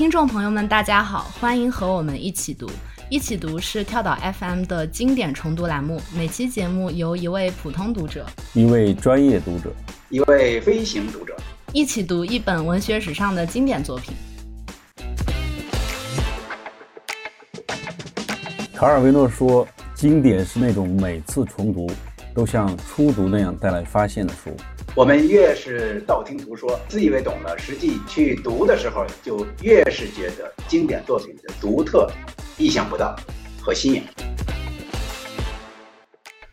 听众朋友们，大家好，欢迎和我们一起读。一起读是跳岛 FM 的经典重读栏目，每期节目由一位普通读者、一位专业读者、一位飞行读者一起读一本文学史上的经典作品。卡尔维诺说：“经典是那种每次重读都像初读那样带来发现的书。”我们越是道听途说，自以为懂了，实际去读的时候，就越是觉得经典作品的独特。意想不到和新颖。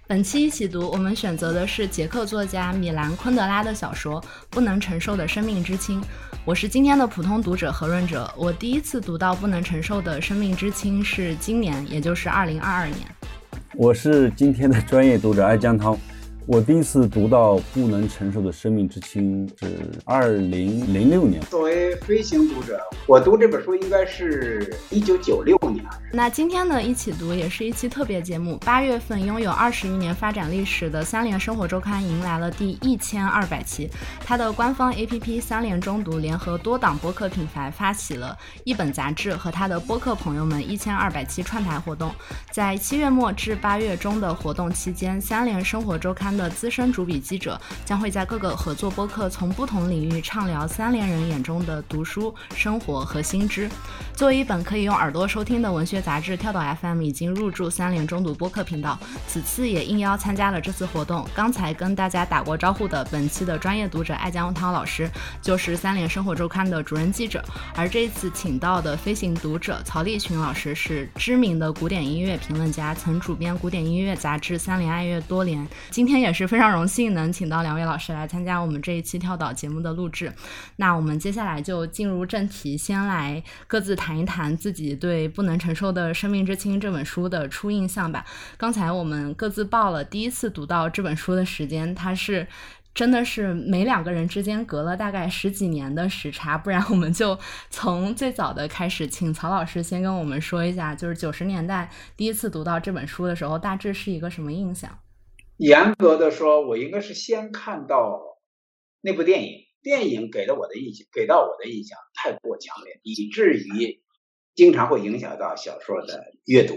本期一起读，我们选择的是捷克作家米兰昆德拉的小说《不能承受的生命之轻》。我是今天的普通读者何润哲。我第一次读到《不能承受的生命之轻》是今年，也就是二零二二年。我是今天的专业读者艾江涛。我第一次读到不能承受的生命之轻是二零零六年。作为飞行读者，我读这本书应该是一九九六年。那今天呢，一起读也是一期特别节目。八月份，拥有二十余年发展历史的三联生活周刊迎来了第一千二百期。它的官方 APP 三联中读联合多档播客品牌发起了一本杂志和他的播客朋友们一千二百期串台活动。在七月末至八月中的活动期间，三联生活周刊。的资深主笔记者将会在各个合作播客从不同领域畅聊三联人眼中的读书、生活和新知。作为一本可以用耳朵收听的文学杂志，跳岛 FM 已经入驻三联中读播客频道，此次也应邀参加了这次活动。刚才跟大家打过招呼的本期的专业读者艾江涛老师，就是三联生活周刊的主任记者。而这次请到的飞行读者曹立群老师是知名的古典音乐评论家，曾主编古典音乐杂志《三联爱乐》多年。今天也。也是非常荣幸能请到两位老师来参加我们这一期跳岛节目的录制。那我们接下来就进入正题，先来各自谈一谈自己对《不能承受的生命之轻》这本书的初印象吧。刚才我们各自报了第一次读到这本书的时间，它是真的是每两个人之间隔了大概十几年的时差。不然我们就从最早的开始，请曹老师先跟我们说一下，就是九十年代第一次读到这本书的时候，大致是一个什么印象？严格的说，我应该是先看到那部电影，电影给了我的印象，给到我的印象太过强烈，以至于经常会影响到小说的阅读。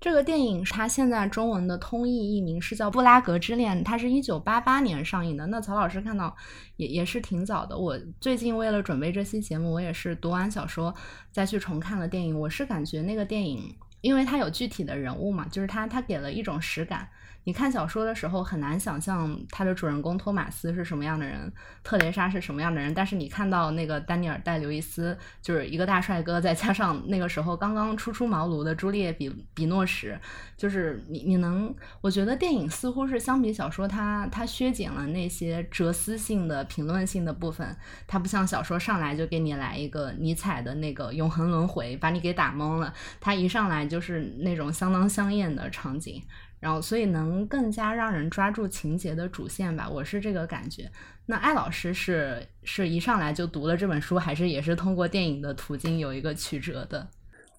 这个电影它现在中文的通译译名是叫《布拉格之恋》，它是一九八八年上映的。那曹老师看到也也是挺早的。我最近为了准备这期节目，我也是读完小说再去重看了电影。我是感觉那个电影，因为它有具体的人物嘛，就是它它给了一种实感。你看小说的时候很难想象他的主人公托马斯是什么样的人，特蕾莎是什么样的人。但是你看到那个丹尼尔戴刘易斯就是一个大帅哥，再加上那个时候刚刚初出茅庐的朱丽叶比比诺什，就是你你能，我觉得电影似乎是相比小说，它它削减了那些哲思性的评论性的部分，它不像小说上来就给你来一个尼采的那个永恒轮回，把你给打懵了。它一上来就是那种相当香艳的场景。然后，所以能更加让人抓住情节的主线吧，我是这个感觉。那艾老师是是一上来就读了这本书，还是也是通过电影的途径有一个曲折的？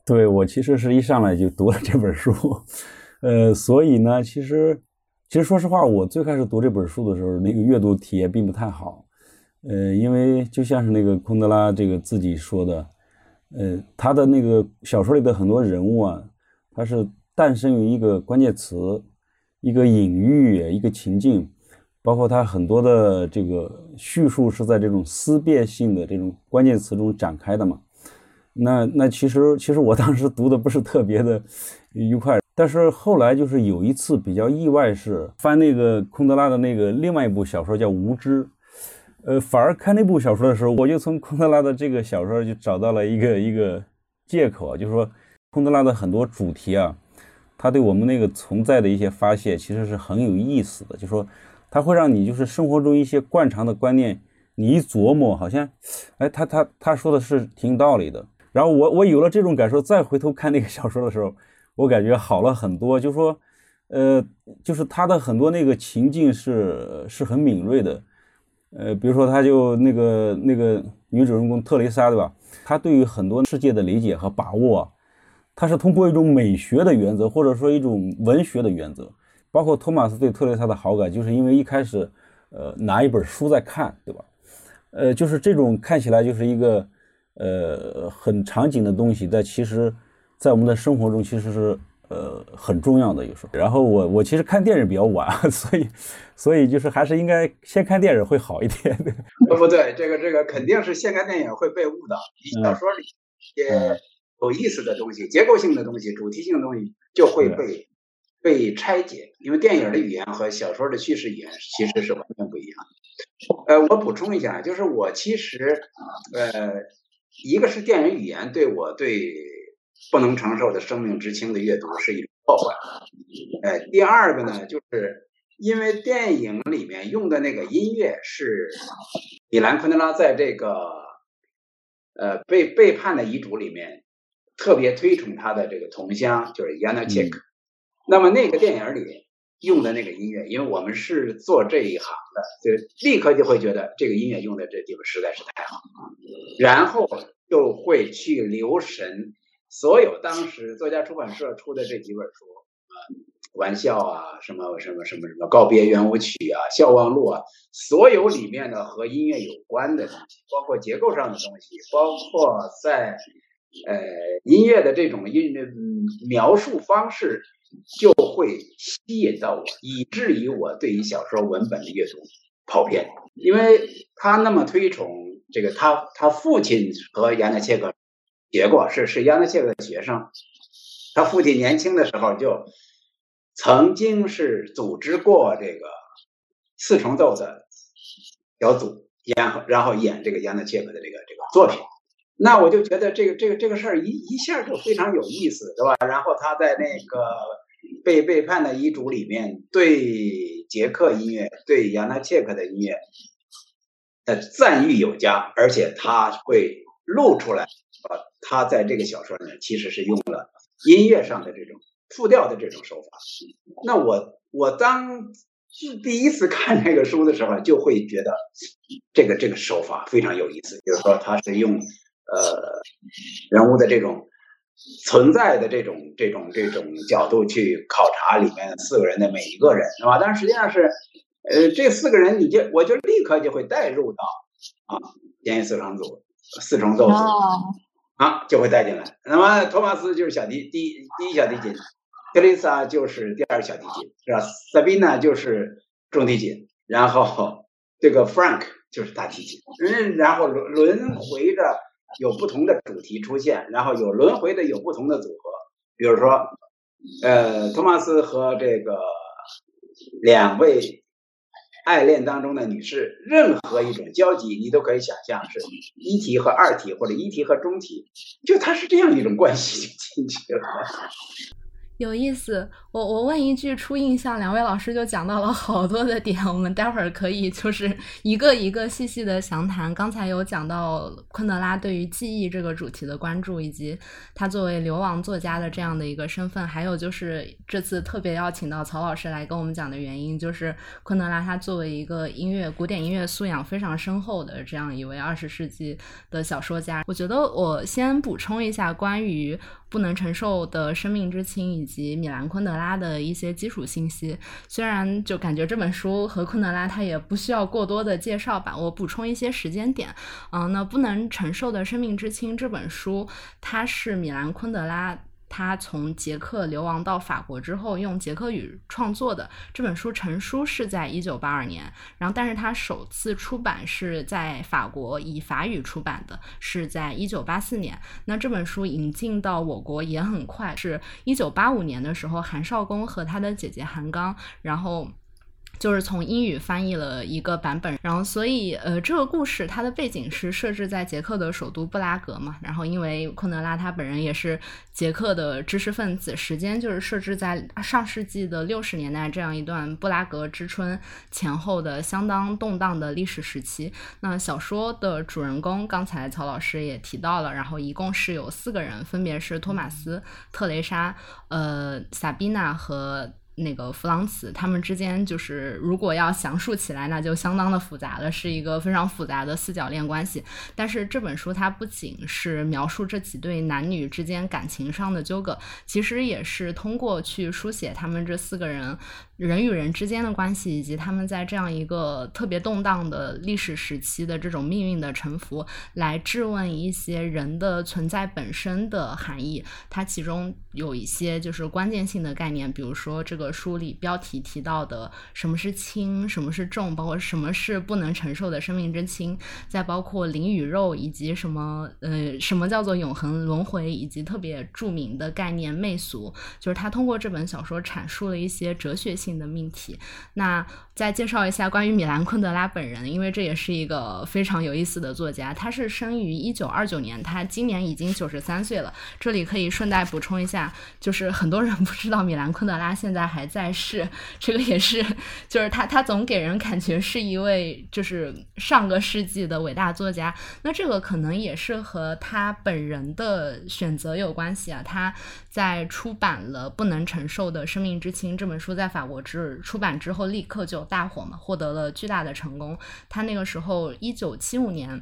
对我其实是一上来就读了这本书，呃，所以呢，其实其实说实话，我最开始读这本书的时候，那个阅读体验并不太好，呃，因为就像是那个昆德拉这个自己说的，呃，他的那个小说里的很多人物啊，他是。诞生于一个关键词，一个隐喻，一个情境，包括它很多的这个叙述是在这种思辨性的这种关键词中展开的嘛。那那其实其实我当时读的不是特别的愉快，但是后来就是有一次比较意外，是翻那个昆德拉的那个另外一部小说叫《无知》，呃，反而看那部小说的时候，我就从昆德拉的这个小说就找到了一个一个借口，就是说昆德拉的很多主题啊。他对我们那个存在的一些发现，其实是很有意思的。就说，他会让你就是生活中一些惯常的观念，你一琢磨，好像，哎，他他他说的是挺有道理的。然后我我有了这种感受，再回头看那个小说的时候，我感觉好了很多。就说，呃，就是他的很多那个情境是是很敏锐的。呃，比如说，他就那个那个女主人公特蕾莎，对吧？她对于很多世界的理解和把握。他是通过一种美学的原则，或者说一种文学的原则，包括托马斯对特蕾莎的好感，就是因为一开始，呃，拿一本书在看，对吧？呃，就是这种看起来就是一个，呃很场景的东西，但其实，在我们的生活中其实是呃很重要的有时候。然后我我其实看电影比较晚，所以所以就是还是应该先看电影会好一点。不 不对，这个这个肯定是先看电影会被误导。你小说里一些有意思的东西、结构性的东西、主题性的东西就会被。被拆解，因为电影的语言和小说的叙事语言其实是完全不一样的。呃，我补充一下，就是我其实，呃，一个是电影语言对我对不能承受的生命之轻的阅读是一种破坏。呃，第二个呢，就是因为电影里面用的那个音乐是米兰昆德拉在这个呃被背叛的遗嘱里面特别推崇他的这个同乡，就是亚纳切克。那么那个电影里用的那个音乐，因为我们是做这一行的，就立刻就会觉得这个音乐用在这地方实在是太好，然后就会去留神所有当时作家出版社出的这几本书啊，玩笑啊，什么什么什么什么告别圆舞曲啊，笑忘录啊，所有里面的和音乐有关的东西，包括结构上的东西，包括在呃音乐的这种音描述方式。就会吸引到我，以至于我对于小说文本的阅读跑偏，因为他那么推崇这个，他他父亲和亚纳切克学过，是是亚纳切克的学生，他父亲年轻的时候就曾经是组织过这个四重奏的小组，然后然后演这个亚纳切克的这个这个作品，那我就觉得这个这个这个事儿一一下就非常有意思，对吧？然后他在那个。被背叛的遗嘱里面，对捷克音乐、对亚纳切克的音乐的赞誉有加，而且他会露出来，啊，他在这个小说里面其实是用了音乐上的这种复调的这种手法。那我我当是第一次看这个书的时候，就会觉得这个这个手法非常有意思，就是说他是用呃人物的这种。存在的这种这种这种角度去考察里面四个人的每一个人，是吧？但是实际上是，呃，这四个人，你就我就立刻就会带入到啊，监狱四重组、四重奏组啊，就会带进来。那么托马斯就是小提第一第一小提琴，克里萨就是第二小提琴，是吧？萨宾娜就是中提琴，然后这个 Frank 就是大提琴，嗯，然后轮轮回着。有不同的主题出现，然后有轮回的，有不同的组合。比如说，呃，托马斯和这个两位爱恋当中的女士，任何一种交集，你都可以想象是一体和二体，或者一体和中体，就它是这样一种关系就进去了。有意思，我我问一句初印象，两位老师就讲到了好多的点，我们待会儿可以就是一个一个细细的详谈。刚才有讲到昆德拉对于记忆这个主题的关注，以及他作为流亡作家的这样的一个身份，还有就是这次特别邀请到曹老师来跟我们讲的原因，就是昆德拉他作为一个音乐古典音乐素养非常深厚的这样一位二十世纪的小说家。我觉得我先补充一下关于。不能承受的生命之轻，以及米兰昆德拉的一些基础信息。虽然就感觉这本书和昆德拉他也不需要过多的介绍吧，我补充一些时间点。嗯，那不能承受的生命之轻这本书，它是米兰昆德拉。他从捷克流亡到法国之后，用捷克语创作的这本书成书是在一九八二年，然后但是他首次出版是在法国以法语出版的，是在一九八四年。那这本书引进到我国也很快，是一九八五年的时候，韩少功和他的姐姐韩刚，然后。就是从英语翻译了一个版本，然后所以呃，这个故事它的背景是设置在捷克的首都布拉格嘛，然后因为昆德拉他本人也是捷克的知识分子，时间就是设置在上世纪的六十年代这样一段布拉格之春前后的相当动荡的历史时期。那小说的主人公刚才曹老师也提到了，然后一共是有四个人，分别是托马斯、特蕾莎、呃、萨宾娜和。那个弗朗茨，他们之间就是如果要详述起来，那就相当的复杂了，是一个非常复杂的四角恋关系。但是这本书它不仅是描述这几对男女之间感情上的纠葛，其实也是通过去书写他们这四个人。人与人之间的关系，以及他们在这样一个特别动荡的历史时期的这种命运的沉浮，来质问一些人的存在本身的含义。它其中有一些就是关键性的概念，比如说这个书里标题提到的什么是轻，什么是重，包括什么是不能承受的生命之轻，再包括灵与肉，以及什么呃什么叫做永恒轮回，以及特别著名的概念媚俗，就是他通过这本小说阐述了一些哲学性。性的命题，那再介绍一下关于米兰昆德拉本人，因为这也是一个非常有意思的作家。他是生于一九二九年，他今年已经九十三岁了。这里可以顺带补充一下，就是很多人不知道米兰昆德拉现在还在世，这个也是，就是他他总给人感觉是一位就是上个世纪的伟大作家。那这个可能也是和他本人的选择有关系啊。他在出版了《不能承受的生命之轻》这本书，在法国。我之出版之后立刻就大火嘛，获得了巨大的成功。他那个时候一九七五年，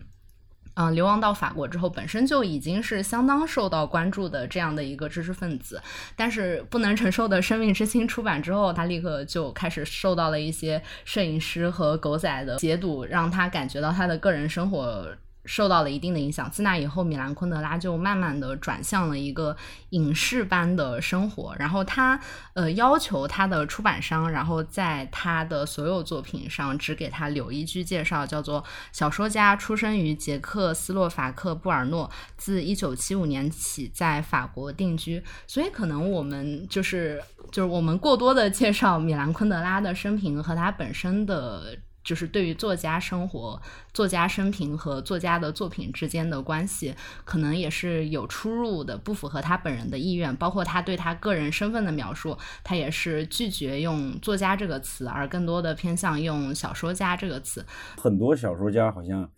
嗯，流亡到法国之后，本身就已经是相当受到关注的这样的一个知识分子。但是不能承受的生命之轻出版之后，他立刻就开始受到了一些摄影师和狗仔的解读，让他感觉到他的个人生活。受到了一定的影响。自那以后，米兰昆德拉就慢慢的转向了一个影视般的生活。然后他呃要求他的出版商，然后在他的所有作品上只给他留一句介绍，叫做小说家出生于捷克斯洛伐克布尔诺，自一九七五年起在法国定居。所以可能我们就是就是我们过多的介绍米兰昆德拉的生平和他本身的。就是对于作家生活、作家生平和作家的作品之间的关系，可能也是有出入的，不符合他本人的意愿。包括他对他个人身份的描述，他也是拒绝用“作家”这个词，而更多的偏向用“小说家”这个词。很多小说家好像，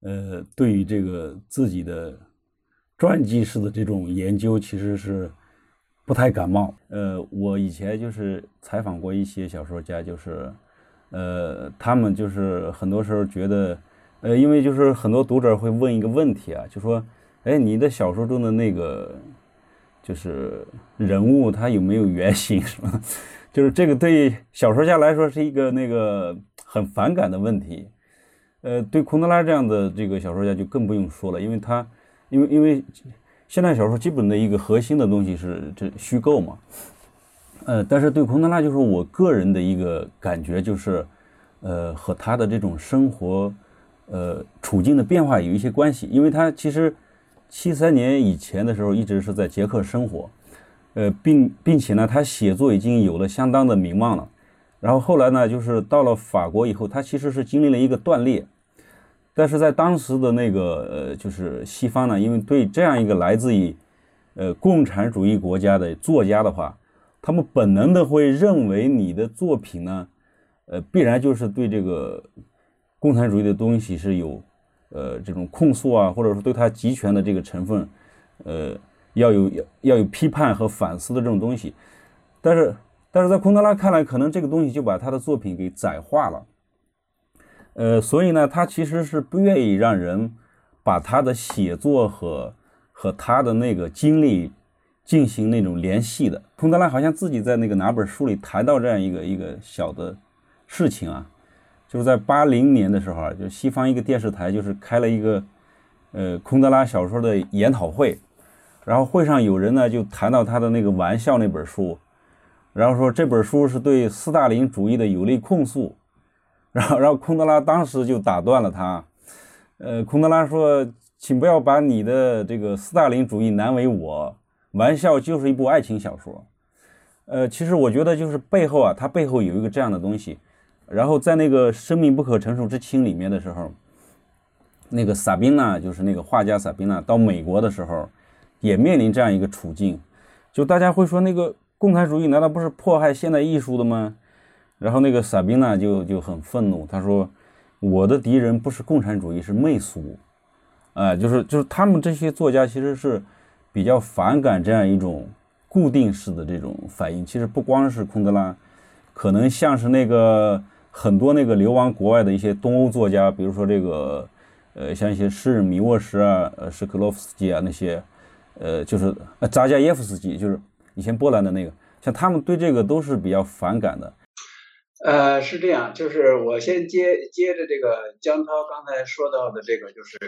呃，对于这个自己的传记式的这种研究，其实是不太感冒。呃，我以前就是采访过一些小说家，就是。呃，他们就是很多时候觉得，呃，因为就是很多读者会问一个问题啊，就说，哎，你的小说中的那个就是人物他有没有原型，是吧？就是这个对小说家来说是一个那个很反感的问题。呃，对昆德拉这样的这个小说家就更不用说了，因为他，因为因为现代小说基本的一个核心的东西是这虚构嘛。呃，但是对昆德拉，就是我个人的一个感觉，就是，呃，和他的这种生活，呃，处境的变化有一些关系。因为他其实七三年以前的时候，一直是在捷克生活，呃，并并且呢，他写作已经有了相当的名望了。然后后来呢，就是到了法国以后，他其实是经历了一个断裂。但是在当时的那个呃，就是西方呢，因为对这样一个来自于呃共产主义国家的作家的话，他们本能的会认为你的作品呢，呃，必然就是对这个共产主义的东西是有，呃，这种控诉啊，或者说对他集权的这个成分，呃，要有要要有批判和反思的这种东西。但是，但是在昆德拉看来，可能这个东西就把他的作品给窄化了。呃，所以呢，他其实是不愿意让人把他的写作和和他的那个经历。进行那种联系的，昆德拉好像自己在那个哪本书里谈到这样一个一个小的事情啊，就是在八零年的时候啊，就西方一个电视台就是开了一个呃昆德拉小说的研讨会，然后会上有人呢就谈到他的那个玩笑那本书，然后说这本书是对斯大林主义的有力控诉，然后然后昆德拉当时就打断了他，呃，昆德拉说，请不要把你的这个斯大林主义难为我。玩笑就是一部爱情小说，呃，其实我觉得就是背后啊，它背后有一个这样的东西。然后在那个《生命不可承受之轻》里面的时候，那个萨宾娜就是那个画家萨宾娜到美国的时候，也面临这样一个处境。就大家会说那个共产主义难道不是迫害现代艺术的吗？然后那个萨宾娜就就很愤怒，他说：“我的敌人不是共产主义，是媚俗。”啊，就是就是他们这些作家其实是。比较反感这样一种固定式的这种反应。其实不光是昆德拉，可能像是那个很多那个流亡国外的一些东欧作家，比如说这个呃像一些诗人米沃什啊、呃什克洛夫斯基啊那些，呃就是呃扎加耶夫斯基，就是以前波兰的那个，像他们对这个都是比较反感的。呃，是这样，就是我先接接着这个江涛刚才说到的这个，就是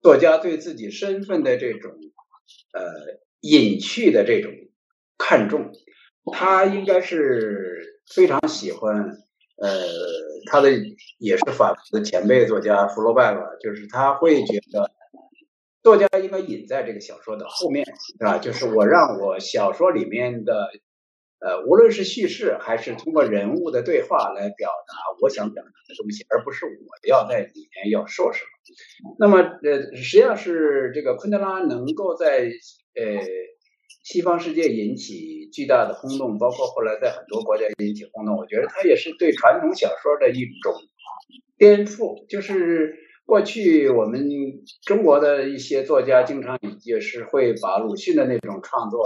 作家对自己身份的这种呃隐去的这种看重，他应该是非常喜欢呃他的也是法国的前辈作家福楼拜吧，就是他会觉得作家应该隐在这个小说的后面，是吧？就是我让我小说里面的。呃，无论是叙事还是通过人物的对话来表达我想表达的东西，而不是我要在里面要说什么。那么，呃，实际上是这个昆德拉能够在呃西方世界引起巨大的轰动，包括后来在很多国家引起轰动。我觉得他也是对传统小说的一种颠覆，就是。过去我们中国的一些作家经常也是会把鲁迅的那种创作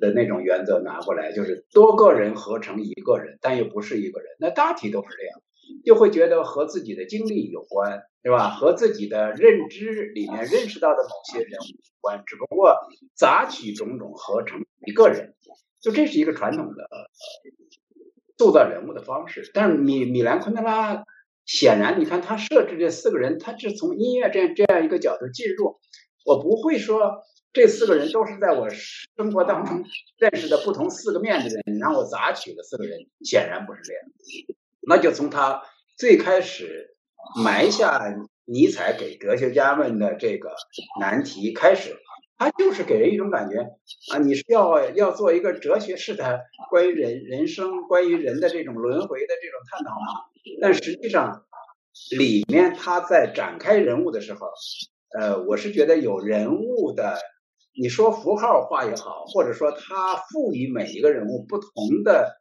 的那种原则拿过来，就是多个人合成一个人，但又不是一个人。那大体都是这样，就会觉得和自己的经历有关，对吧？和自己的认知里面认识到的某些人物有关，只不过杂取种种合成一个人，就这是一个传统的塑造人物的方式。但是米米兰昆德拉。显然，你看他设置这四个人，他是从音乐这样这样一个角度进入。我不会说这四个人都是在我生活当中认识的不同四个面的人，然后我杂取的四个人，显然不是这样。那就从他最开始埋下尼采给哲学家们的这个难题开始，他就是给人一种感觉啊，你是要要做一个哲学式的关于人人生、关于人的这种轮回的这种探讨吗？但实际上，里面他在展开人物的时候，呃，我是觉得有人物的，你说符号化也好，或者说他赋予每一个人物不同的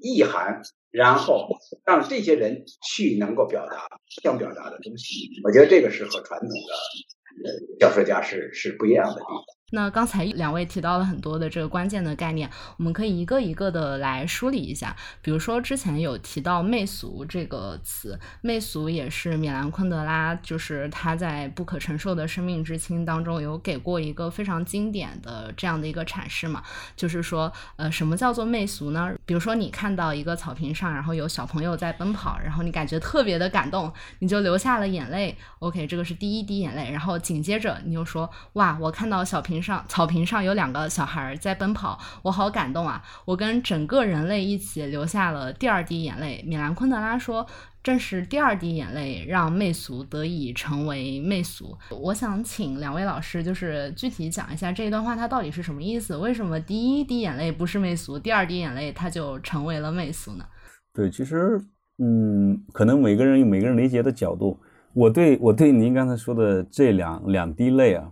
意涵，然后让这些人去能够表达想表达的东西，我觉得这个是和传统的呃小说家是是不一样的地方。那刚才两位提到了很多的这个关键的概念，我们可以一个一个的来梳理一下。比如说之前有提到媚俗这个词，媚俗也是米兰昆德拉，就是他在《不可承受的生命之轻》当中有给过一个非常经典的这样的一个阐释嘛，就是说，呃，什么叫做媚俗呢？比如说你看到一个草坪上，然后有小朋友在奔跑，然后你感觉特别的感动，你就流下了眼泪。OK，这个是第一滴眼泪，然后紧接着你又说，哇，我看到小平。上草坪上有两个小孩在奔跑，我好感动啊！我跟整个人类一起流下了第二滴眼泪。米兰昆德拉说，正是第二滴眼泪让媚俗得以成为媚俗。我想请两位老师，就是具体讲一下这一段话它到底是什么意思？为什么第一滴眼泪不是媚俗，第二滴眼泪它就成为了媚俗呢？对，其实，嗯，可能每个人有每个人理解的角度。我对我对您刚才说的这两两滴泪啊。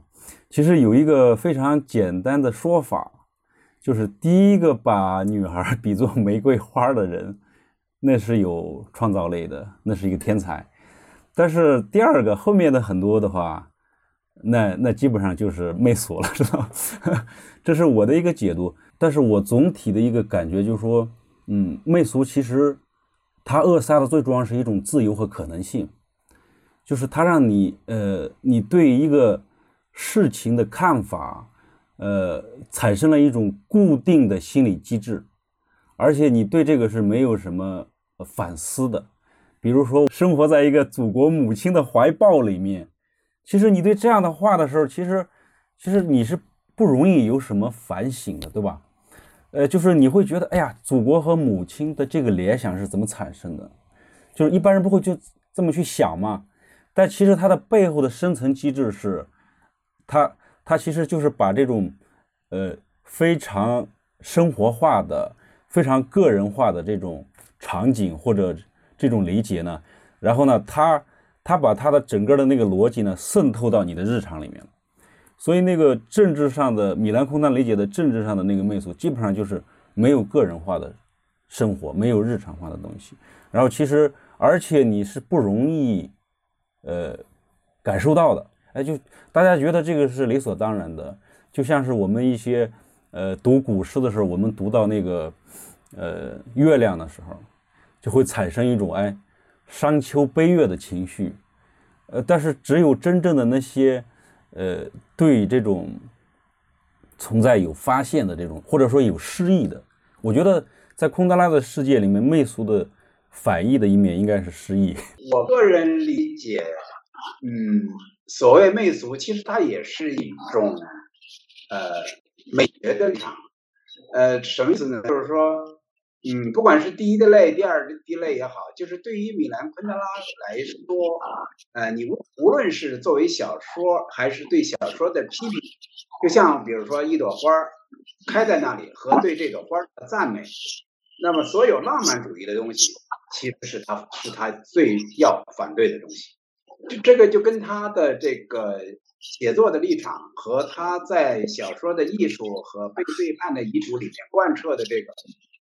其实有一个非常简单的说法，就是第一个把女孩比作玫瑰花的人，那是有创造力的，那是一个天才。但是第二个后面的很多的话，那那基本上就是媚俗了，知道 这是我的一个解读。但是我总体的一个感觉就是说，嗯，媚俗其实它扼杀的最重要是一种自由和可能性，就是它让你呃，你对一个。事情的看法，呃，产生了一种固定的心理机制，而且你对这个是没有什么反思的。比如说，生活在一个祖国母亲的怀抱里面，其实你对这样的话的时候，其实，其实你是不容易有什么反省的，对吧？呃，就是你会觉得，哎呀，祖国和母亲的这个联想是怎么产生的？就是一般人不会就这么去想嘛。但其实它的背后的深层机制是。它它其实就是把这种，呃，非常生活化的、非常个人化的这种场景或者这种理解呢，然后呢，他他把他的整个的那个逻辑呢渗透到你的日常里面所以那个政治上的米兰空丹理解的政治上的那个媚俗，基本上就是没有个人化的生活，没有日常化的东西。然后其实而且你是不容易，呃，感受到的。哎，就大家觉得这个是理所当然的，就像是我们一些呃，读古诗的时候，我们读到那个呃月亮的时候，就会产生一种哎伤秋悲月的情绪。呃，但是只有真正的那些呃对这种存在有发现的这种，或者说有诗意的，我觉得在昆德拉的世界里面，媚俗的反义的一面应该是诗意。我个人理解，嗯，所谓媚俗，其实它也是一种呃美学的立场。呃，什么意思呢？就是说，嗯，不管是第一的类、第二的类也好，就是对于米兰昆德拉来说，呃，你无无论是作为小说，还是对小说的批评，就像比如说一朵花开在那里和对这朵花的赞美，那么所有浪漫主义的东西，其实是他是他最要反对的东西。这这个就跟他的这个写作的立场和他在小说的艺术和被背叛的遗嘱里面贯彻的这个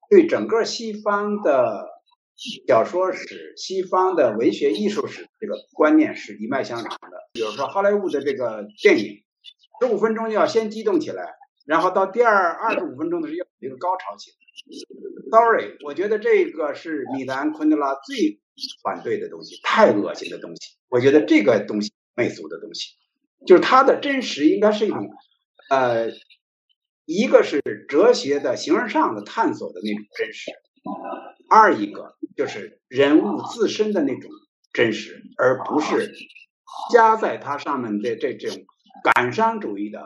对整个西方的小说史、西方的文学艺术史这个观念是一脉相承的。比如说好莱坞的这个电影，十五分钟就要先激动起来，然后到第二二十五分钟的时候要一个高潮起来。Sorry，我觉得这个是米兰昆德拉最反对的东西，太恶心的东西。我觉得这个东西媚俗的东西，就是它的真实应该是一种，呃，一个是哲学的形而上的探索的那种真实，二一个就是人物自身的那种真实，而不是加在它上面的这种感伤主义的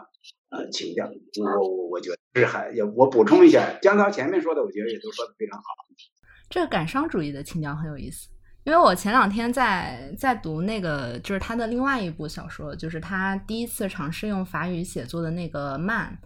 呃情调。我我我觉得是还也我补充一下，江涛前面说的，我觉得也都说的非常好。这个感伤主义的情调很有意思。因为我前两天在在读那个，就是他的另外一部小说，就是他第一次尝试用法语写作的那个《慢》。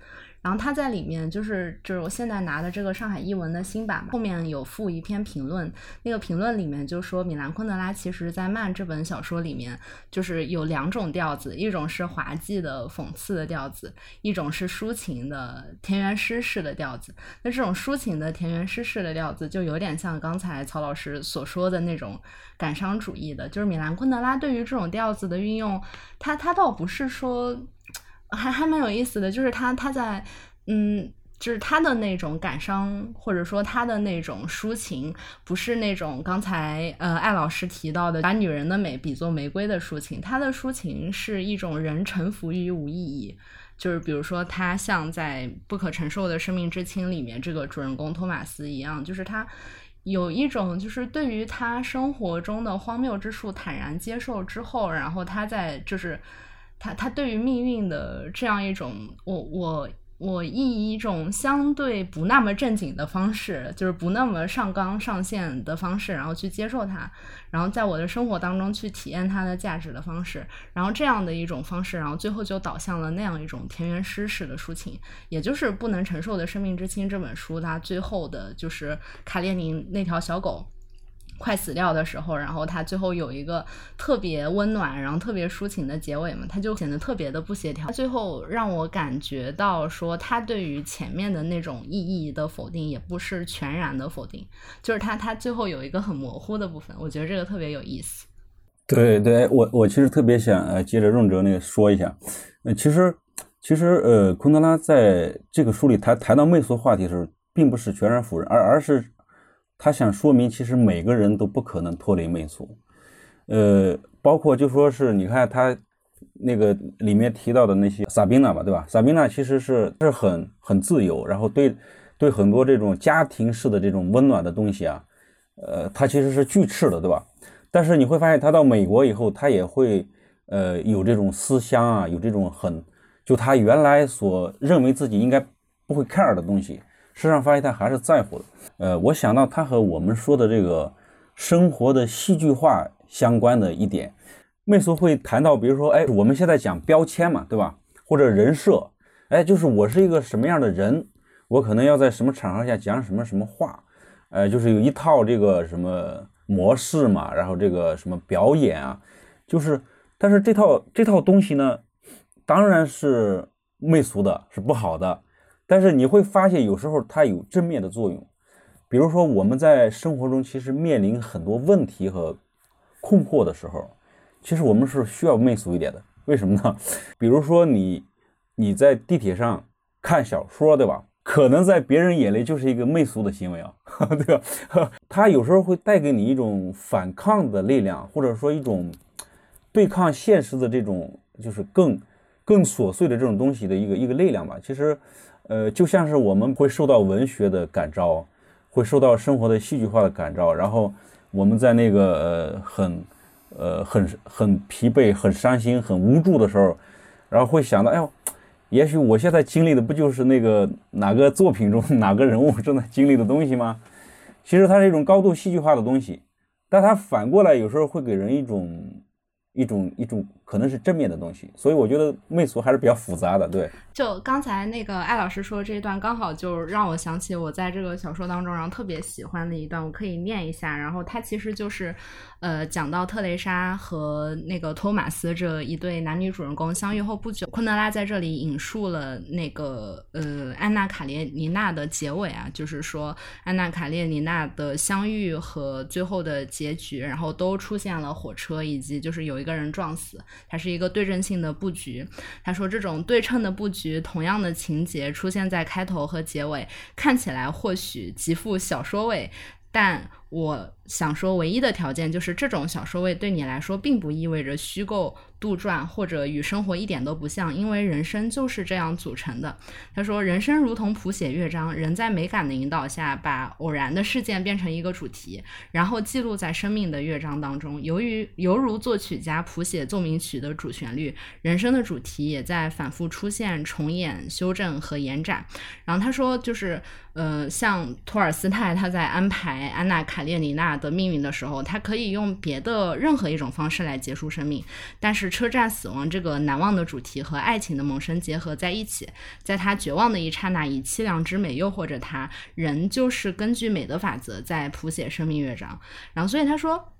然后他在里面就是就是我现在拿的这个上海译文的新版，后面有附一篇评论，那个评论里面就说米兰昆德拉其实在《慢》这本小说里面就是有两种调子，一种是滑稽的讽刺的调子，一种是抒情的田园诗式的调子。那这种抒情的田园诗式的调子就有点像刚才曹老师所说的那种感伤主义的，就是米兰昆德拉对于这种调子的运用，他他倒不是说。还还蛮有意思的，就是他他在，嗯，就是他的那种感伤，或者说他的那种抒情，不是那种刚才呃艾老师提到的把女人的美比作玫瑰的抒情，他的抒情是一种人臣服于无意义，就是比如说他像在《不可承受的生命之轻》里面这个主人公托马斯一样，就是他有一种就是对于他生活中的荒谬之处坦然接受之后，然后他在就是。他他对于命运的这样一种，我我我以一种相对不那么正经的方式，就是不那么上纲上线的方式，然后去接受它，然后在我的生活当中去体验它的价值的方式，然后这样的一种方式，然后最后就导向了那样一种田园诗式的抒情，也就是《不能承受的生命之轻》这本书，它最后的就是卡列宁那条小狗。快死掉的时候，然后他最后有一个特别温暖，然后特别抒情的结尾嘛，他就显得特别的不协调。他最后让我感觉到说，他对于前面的那种意义的否定，也不是全然的否定，就是他他最后有一个很模糊的部分，我觉得这个特别有意思。对对，我我其实特别想呃接着润哲那个说一下，呃，其实其实呃，昆德拉在这个书里谈谈到媚俗话题的时候，并不是全然否认，而而是。他想说明，其实每个人都不可能脱离媚俗，呃，包括就说是你看他那个里面提到的那些萨宾娜吧，对吧？萨宾娜其实是是很很自由，然后对对很多这种家庭式的这种温暖的东西啊，呃，他其实是拒斥的，对吧？但是你会发现，他到美国以后，他也会呃有这种思乡啊，有这种很就他原来所认为自己应该不会 care 的东西。实上发现他还是在乎的。呃，我想到他和我们说的这个生活的戏剧化相关的一点，媚俗会谈到，比如说，哎，我们现在讲标签嘛，对吧？或者人设，哎，就是我是一个什么样的人，我可能要在什么场合下讲什么什么话，呃，就是有一套这个什么模式嘛，然后这个什么表演啊，就是，但是这套这套东西呢，当然是媚俗的，是不好的。但是你会发现，有时候它有正面的作用。比如说，我们在生活中其实面临很多问题和困惑的时候，其实我们是需要媚俗一点的。为什么呢？比如说，你你在地铁上看小说，对吧？可能在别人眼里就是一个媚俗的行为啊，对吧？他有时候会带给你一种反抗的力量，或者说一种对抗现实的这种，就是更更琐碎的这种东西的一个一个力量吧。其实，呃，就像是我们会受到文学的感召，会受到生活的戏剧化的感召，然后我们在那个呃很呃很很疲惫、很伤心、很无助的时候，然后会想到，哎呦。也许我现在经历的不就是那个哪个作品中 哪个人物正在经历的东西吗？其实它是一种高度戏剧化的东西，但它反过来有时候会给人一种一种一种可能是正面的东西，所以我觉得媚俗还是比较复杂的。对，就刚才那个艾老师说这一段，刚好就让我想起我在这个小说当中，然后特别喜欢的一段，我可以念一下。然后它其实就是。呃，讲到特蕾莎和那个托马斯这一对男女主人公相遇后不久，昆德拉在这里引述了那个呃安娜卡列尼娜的结尾啊，就是说安娜卡列尼娜的相遇和最后的结局，然后都出现了火车以及就是有一个人撞死，它是一个对称性的布局。他说这种对称的布局，同样的情节出现在开头和结尾，看起来或许极富小说味，但。我想说，唯一的条件就是这种小说味对你来说，并不意味着虚构。杜撰或者与生活一点都不像，因为人生就是这样组成的。他说，人生如同谱写乐章，人在美感的引导下，把偶然的事件变成一个主题，然后记录在生命的乐章当中。由于犹如作曲家谱写奏鸣曲的主旋律，人生的主题也在反复出现、重演、修正和延展。然后他说，就是呃，像托尔斯泰他在安排安娜卡卡列尼娜的命运的时候，他可以用别的任何一种方式来结束生命，但是。车站死亡这个难忘的主题和爱情的萌生结合在一起，在他绝望的一刹那，以凄凉之美诱惑着他。人就是根据美的法则在谱写生命乐章。然后，所以他说，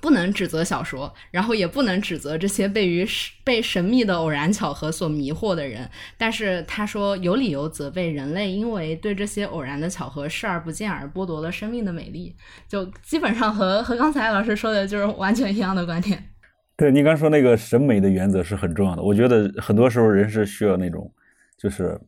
不能指责小说，然后也不能指责这些被于被神秘的偶然巧合所迷惑的人。但是他说，有理由责备人类，因为对这些偶然的巧合视而不见而剥夺了生命的美丽。就基本上和和刚才老师说的就是完全一样的观点。对你刚说那个审美的原则是很重要的，我觉得很多时候人是需要那种，就是，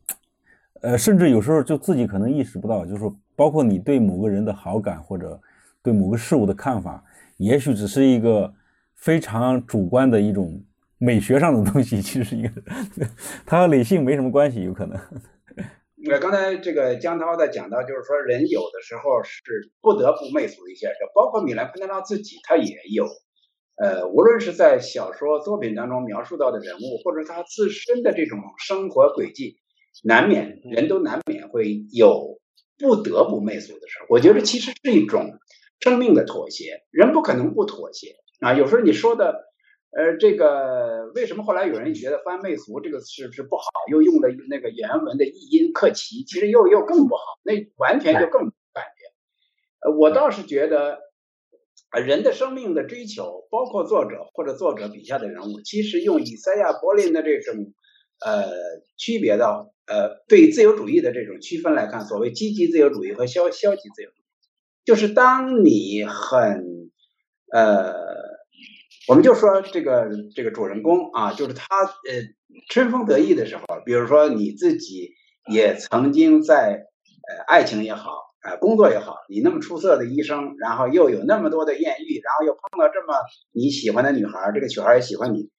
呃，甚至有时候就自己可能意识不到，就是，包括你对某个人的好感或者对某个事物的看法，也许只是一个非常主观的一种美学上的东西，其实一个，它和理性没什么关系，有可能。那刚才这个江涛在讲到，就是说人有的时候是不得不媚俗一些，包括米兰昆德拉自己，他也有。呃，无论是在小说作品当中描述到的人物，或者他自身的这种生活轨迹，难免人都难免会有不得不媚俗的时候。我觉得其实是一种生命的妥协，人不可能不妥协啊。有时候你说的，呃，这个为什么后来有人觉得翻媚俗这个是是不好，又用了那个原文的译音克奇，其实又又更不好，那完全就更感觉。呃，我倒是觉得。啊，人的生命的追求，包括作者或者作者笔下的人物，其实用以赛亚·柏林的这种呃区别的呃对自由主义的这种区分来看，所谓积极自由主义和消消极自由主，就是当你很呃，我们就说这个这个主人公啊，就是他呃春风得意的时候，比如说你自己也曾经在呃爱情也好。啊，工作也好，你那么出色的医生，然后又有那么多的艳遇，然后又碰到这么你喜欢的女孩，这个女孩也喜欢你，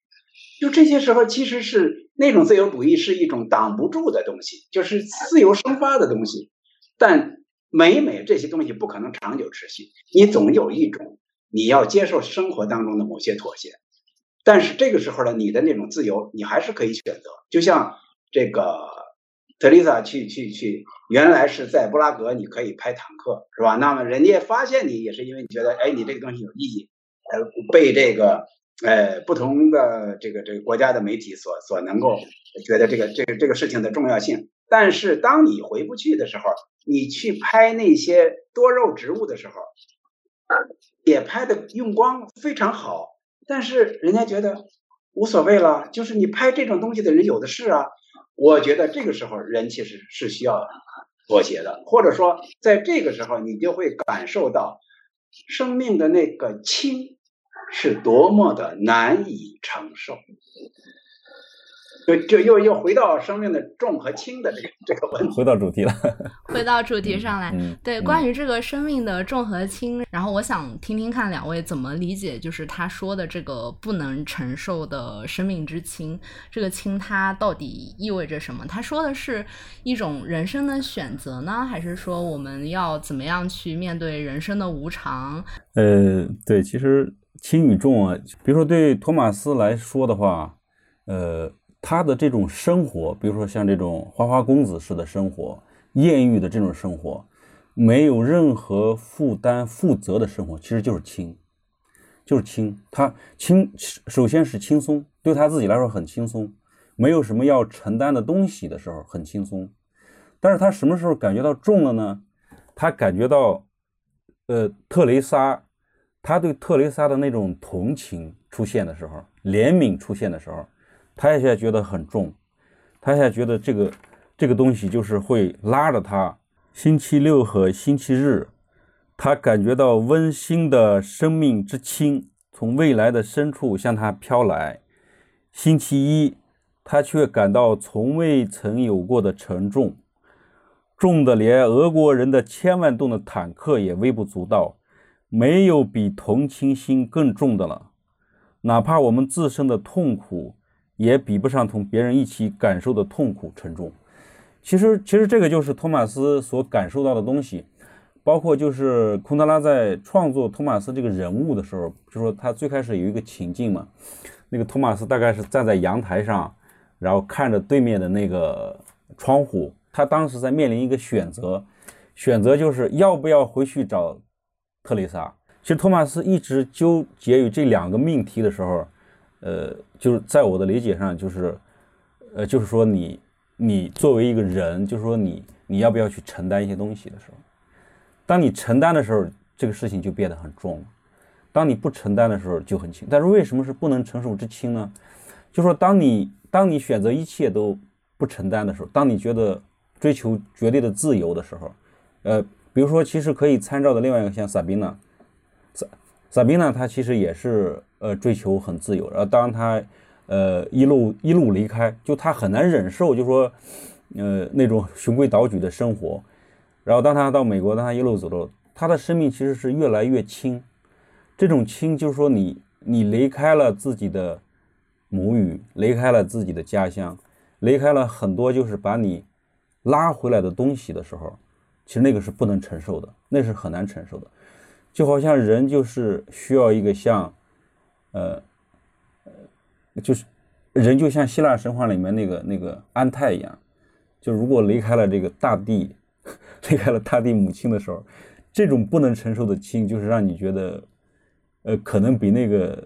就这些时候，其实是那种自由主义是一种挡不住的东西，就是自由生发的东西。但每每这些东西不可能长久持续，你总有一种你要接受生活当中的某些妥协。但是这个时候呢，你的那种自由，你还是可以选择，就像这个。特丽莎去去去，原来是在布拉格，你可以拍坦克，是吧？那么人家发现你，也是因为你觉得，哎，你这个东西有意义，呃，被这个呃不同的这个这个国家的媒体所所能够觉得这个这个这个事情的重要性。但是当你回不去的时候，你去拍那些多肉植物的时候，也拍的用光非常好，但是人家觉得无所谓了，就是你拍这种东西的人有的是啊。我觉得这个时候人其实是需要妥协的，或者说在这个时候你就会感受到生命的那个轻是多么的难以承受。就就又又回到生命的重和轻的这个这个问题，回到主题了，回到主题上来。嗯，对，关于这个生命的重和轻，然后我想听听看两位怎么理解，就是他说的这个不能承受的生命之轻，这个轻它到底意味着什么？他说的是一种人生的选择呢，还是说我们要怎么样去面对人生的无常？呃，对，其实轻与重啊，比如说对托马斯来说的话，呃。他的这种生活，比如说像这种花花公子式的生活、艳遇的这种生活，没有任何负担、负责的生活，其实就是轻，就是轻。他轻，首先是轻松，对他自己来说很轻松，没有什么要承担的东西的时候很轻松。但是他什么时候感觉到重了呢？他感觉到，呃，特蕾莎，他对特蕾莎的那种同情出现的时候，怜悯出现的时候。他现在觉得很重，他现在觉得这个这个东西就是会拉着他。星期六和星期日，他感觉到温馨的生命之轻从未来的深处向他飘来。星期一，他却感到从未曾有过的沉重，重的连俄国人的千万吨的坦克也微不足道。没有比同情心更重的了，哪怕我们自身的痛苦。也比不上同别人一起感受的痛苦沉重。其实，其实这个就是托马斯所感受到的东西，包括就是昆德拉在创作托马斯这个人物的时候，就说他最开始有一个情境嘛，那个托马斯大概是站在阳台上，然后看着对面的那个窗户，他当时在面临一个选择，选择就是要不要回去找特蕾莎。其实托马斯一直纠结于这两个命题的时候。呃，就是在我的理解上，就是，呃，就是说你，你作为一个人，就是说你，你要不要去承担一些东西的时候，当你承担的时候，这个事情就变得很重；当你不承担的时候就很轻。但是为什么是不能承受之轻呢？就说当你，当你选择一切都不承担的时候，当你觉得追求绝对的自由的时候，呃，比如说，其实可以参照的另外一个像萨宾娜，萨宾娜她其实也是。呃，追求很自由，然后当他，呃，一路一路离开，就他很难忍受，就说，呃，那种循规蹈矩的生活。然后当他到美国，当他一路走着，他的生命其实是越来越轻。这种轻，就是说你你离开了自己的母语，离开了自己的家乡，离开了很多就是把你拉回来的东西的时候，其实那个是不能承受的，那是很难承受的。就好像人就是需要一个像。呃，就是人就像希腊神话里面那个那个安泰一样，就如果离开了这个大地，离开了大地母亲的时候，这种不能承受的轻，就是让你觉得，呃，可能比那个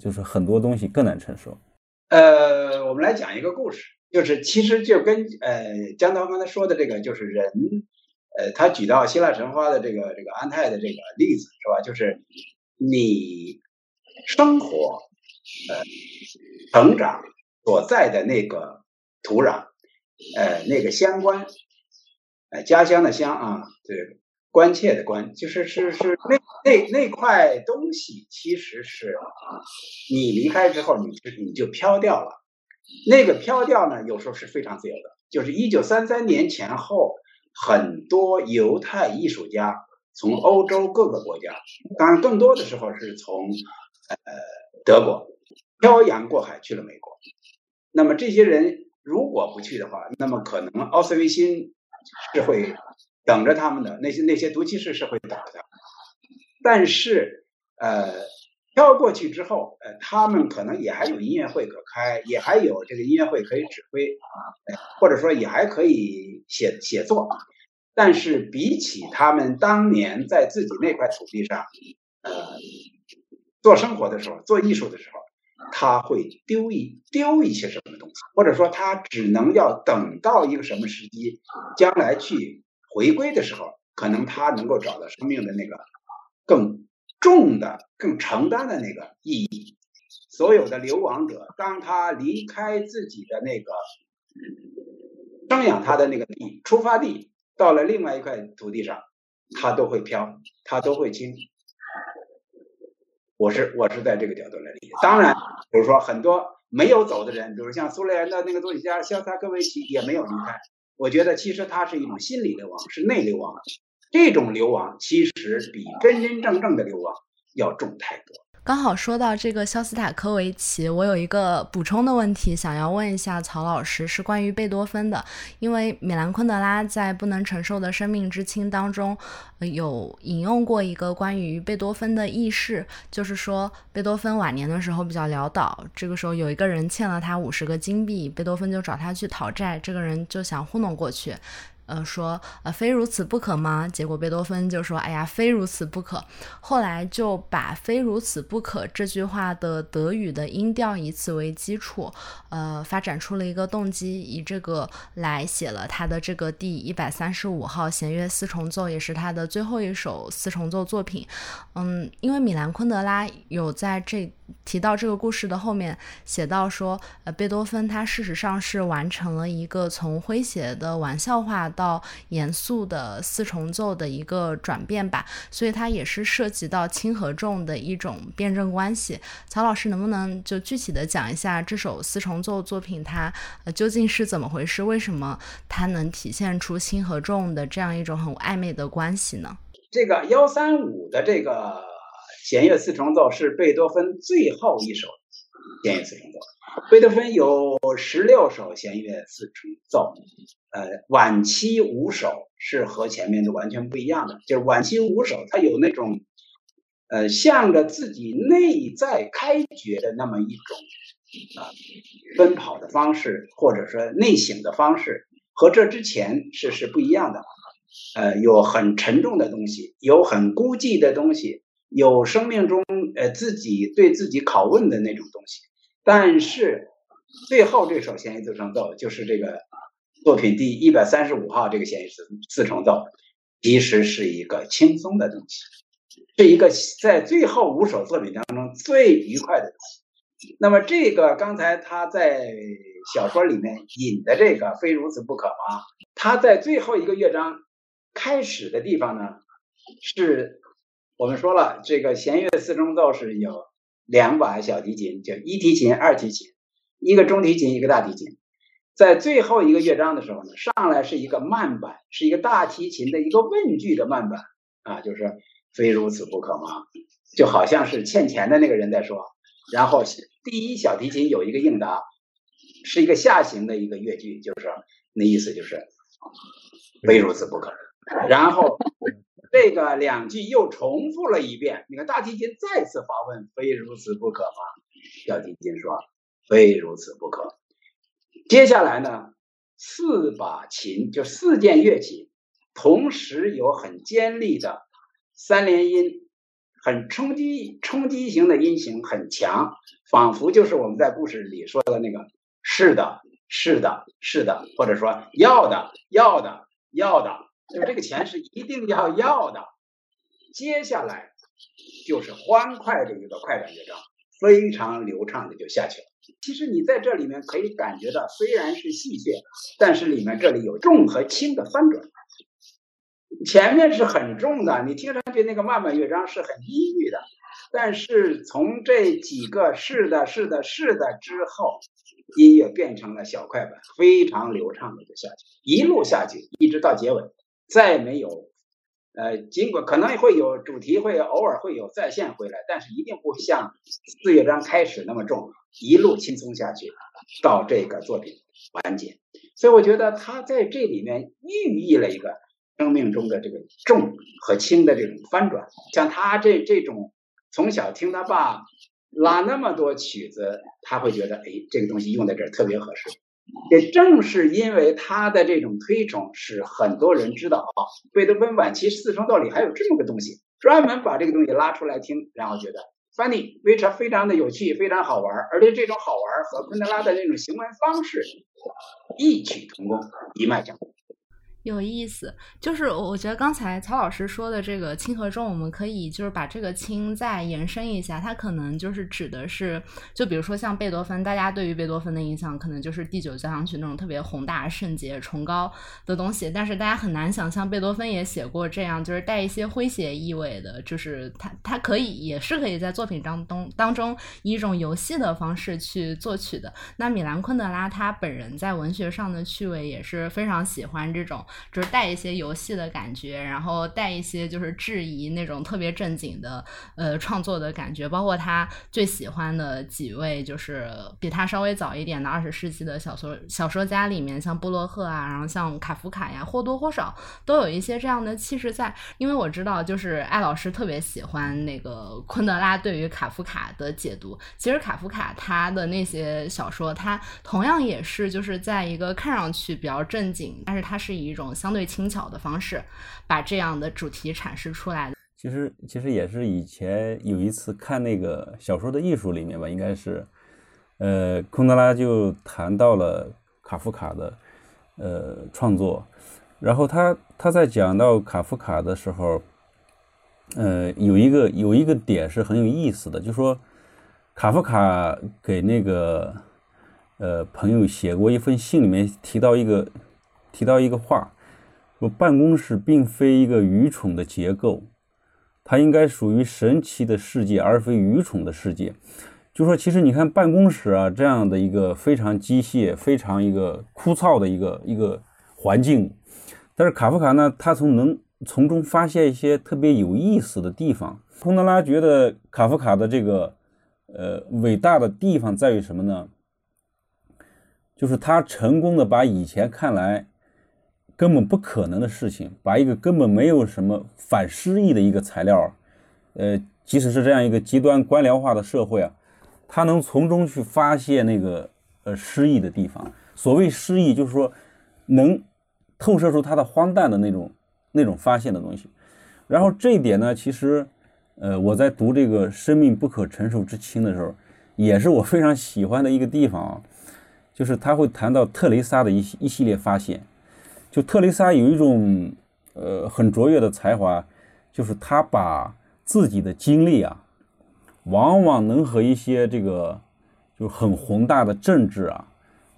就是很多东西更难承受。呃，我们来讲一个故事，就是其实就跟呃江涛刚才说的这个，就是人，呃，他举到希腊神话的这个这个安泰的这个例子是吧？就是你。生活，呃，成长所在的那个土壤，呃，那个乡关，呃，家乡的乡啊，这个关切的关，就是是是那那那块东西，其实是你离开之后，你你就飘掉了。那个飘掉呢，有时候是非常自由的。就是一九三三年前后，很多犹太艺术家从欧洲各个国家，当然更多的时候是从。呃，德国漂洋过海去了美国，那么这些人如果不去的话，那么可能奥斯维辛是会等着他们的，那些那些毒气室是会等着。但是，呃，飘过去之后，呃，他们可能也还有音乐会可开，也还有这个音乐会可以指挥啊，或者说也还可以写写作。但是比起他们当年在自己那块土地上，呃。做生活的时候，做艺术的时候，他会丢一丢一些什么东西，或者说他只能要等到一个什么时机，将来去回归的时候，可能他能够找到生命的那个更重的、更承担的那个意义。所有的流亡者，当他离开自己的那个生养他的那个地出发地，到了另外一块土地上，他都会飘，他都会轻。我是我是在这个角度来理解，当然，比如说很多没有走的人，比如像苏联的那个作曲家肖斯塔科维奇也没有离开。我觉得其实他是一种心理流亡，是内流亡。这种流亡其实比真真正正的流亡要重太多。刚好说到这个肖斯塔科维奇，我有一个补充的问题想要问一下曹老师，是关于贝多芬的。因为米兰昆德拉在《不能承受的生命之轻》当中，有引用过一个关于贝多芬的轶事，就是说贝多芬晚年的时候比较潦倒，这个时候有一个人欠了他五十个金币，贝多芬就找他去讨债，这个人就想糊弄过去。呃，说呃，非如此不可吗？结果贝多芬就说：“哎呀，非如此不可。”后来就把“非如此不可”这句话的德语的音调以此为基础，呃，发展出了一个动机，以这个来写了他的这个第一百三十五号弦乐四重奏，也是他的最后一首四重奏作品。嗯，因为米兰昆德拉有在这。提到这个故事的后面，写到说，呃，贝多芬他事实上是完成了一个从诙谐的玩笑话到严肃的四重奏的一个转变吧，所以它也是涉及到轻和重的一种辩证关系。曹老师能不能就具体的讲一下这首四重奏作品它呃究竟是怎么回事？为什么它能体现出轻和重的这样一种很暧昧的关系呢？这个幺三五的这个。弦乐四重奏是贝多芬最后一首弦乐四重奏。贝多芬有十六首弦乐四重奏，呃，晚期五首是和前面的完全不一样的。就是晚期五首，它有那种，呃，向着自己内在开掘的那么一种啊奔跑的方式，或者说内省的方式，和这之前是是不一样的。呃，有很沉重的东西，有很孤寂的东西。有生命中呃自己对自己拷问的那种东西，但是最后这首弦乐四重奏就是这个作品第一百三十五号这个弦乐四四重奏，其实是一个轻松的东西，是一个在最后五首作品当中最愉快的东西。那么这个刚才他在小说里面引的这个非如此不可吗？他在最后一个乐章开始的地方呢是。我们说了，这个弦乐四重奏是有两把小提琴，就一提琴、二提琴，一个中提琴，一个大提琴。在最后一个乐章的时候呢，上来是一个慢板，是一个大提琴的一个问句的慢板啊，就是非如此不可吗？就好像是欠钱的那个人在说。然后第一小提琴有一个应答，是一个下行的一个乐句，就是那意思就是非如此不可。然后。这个两句又重复了一遍。你看，大提琴再次发问：“非如此不可吗？”小提琴说：“非如此不可。”接下来呢，四把琴就四件乐器，同时有很尖利的三连音，很冲击、冲击型的音型很强，仿佛就是我们在故事里说的那个“是的，是的，是的”，或者说“要的，要的，要的”。就这个钱是一定要要的，接下来就是欢快的一个快板乐章，非常流畅的就下去了。其实你在这里面可以感觉到，虽然是戏谑，但是里面这里有重和轻的翻转。前面是很重的，你听上去那个慢慢乐章是很阴郁的，但是从这几个是的、是的、是的之后，音乐变成了小快板，非常流畅的就下去，一路下去，一直到结尾。再没有，呃，尽管可能会有主题，会偶尔会有再现回来，但是一定不像四乐章开始那么重，一路轻松下去，到这个作品完结。所以我觉得他在这里面寓意了一个生命中的这个重和轻的这种翻转。像他这这种从小听他爸拉那么多曲子，他会觉得，哎，这个东西用在这儿特别合适。也正是因为他的这种推崇，使很多人知道啊，贝多芬晚期四重奏里还有这么个东西，专门把这个东西拉出来听，然后觉得 funny，非常非常的有趣，非常好玩，而且这种好玩和昆德拉的那种行为方式异曲同工，一脉相承。有意思，就是我觉得刚才曹老师说的这个清和重，我们可以就是把这个清再延伸一下，它可能就是指的是，就比如说像贝多芬，大家对于贝多芬的印象可能就是第九交响曲那种特别宏大、圣洁、崇高的东西，但是大家很难想象贝多芬也写过这样，就是带一些诙谐意味的，就是他他可以也是可以在作品当中当中以一种游戏的方式去作曲的。那米兰昆德拉他本人在文学上的趣味也是非常喜欢这种。就是带一些游戏的感觉，然后带一些就是质疑那种特别正经的呃创作的感觉，包括他最喜欢的几位就是比他稍微早一点的二十世纪的小说小说家里面，像布洛赫啊，然后像卡夫卡呀，或多或少都有一些这样的气势在。因为我知道，就是艾老师特别喜欢那个昆德拉对于卡夫卡的解读。其实卡夫卡他的那些小说，他同样也是就是在一个看上去比较正经，但是他是以一种。相对轻巧的方式，把这样的主题阐释出来。其实，其实也是以前有一次看那个小说的艺术里面吧，应该是，呃，昆德拉就谈到了卡夫卡的呃创作，然后他他在讲到卡夫卡的时候，呃，有一个有一个点是很有意思的，就说卡夫卡给那个呃朋友写过一封信，里面提到一个提到一个话。说办公室并非一个愚蠢的结构，它应该属于神奇的世界，而非愚蠢的世界。就说其实你看办公室啊这样的一个非常机械、非常一个枯燥的一个一个环境，但是卡夫卡呢，他从能从中发现一些特别有意思的地方。昆德拉觉得卡夫卡的这个呃伟大的地方在于什么呢？就是他成功的把以前看来。根本不可能的事情，把一个根本没有什么反诗意的一个材料，呃，即使是这样一个极端官僚化的社会啊，他能从中去发现那个呃诗意的地方。所谓诗意，就是说能透射出他的荒诞的那种那种发现的东西。然后这一点呢，其实呃我在读这个《生命不可承受之轻》的时候，也是我非常喜欢的一个地方啊，就是他会谈到特蕾莎的一一系列发现。就特蕾莎有一种呃很卓越的才华，就是她把自己的经历啊，往往能和一些这个就很宏大的政治啊，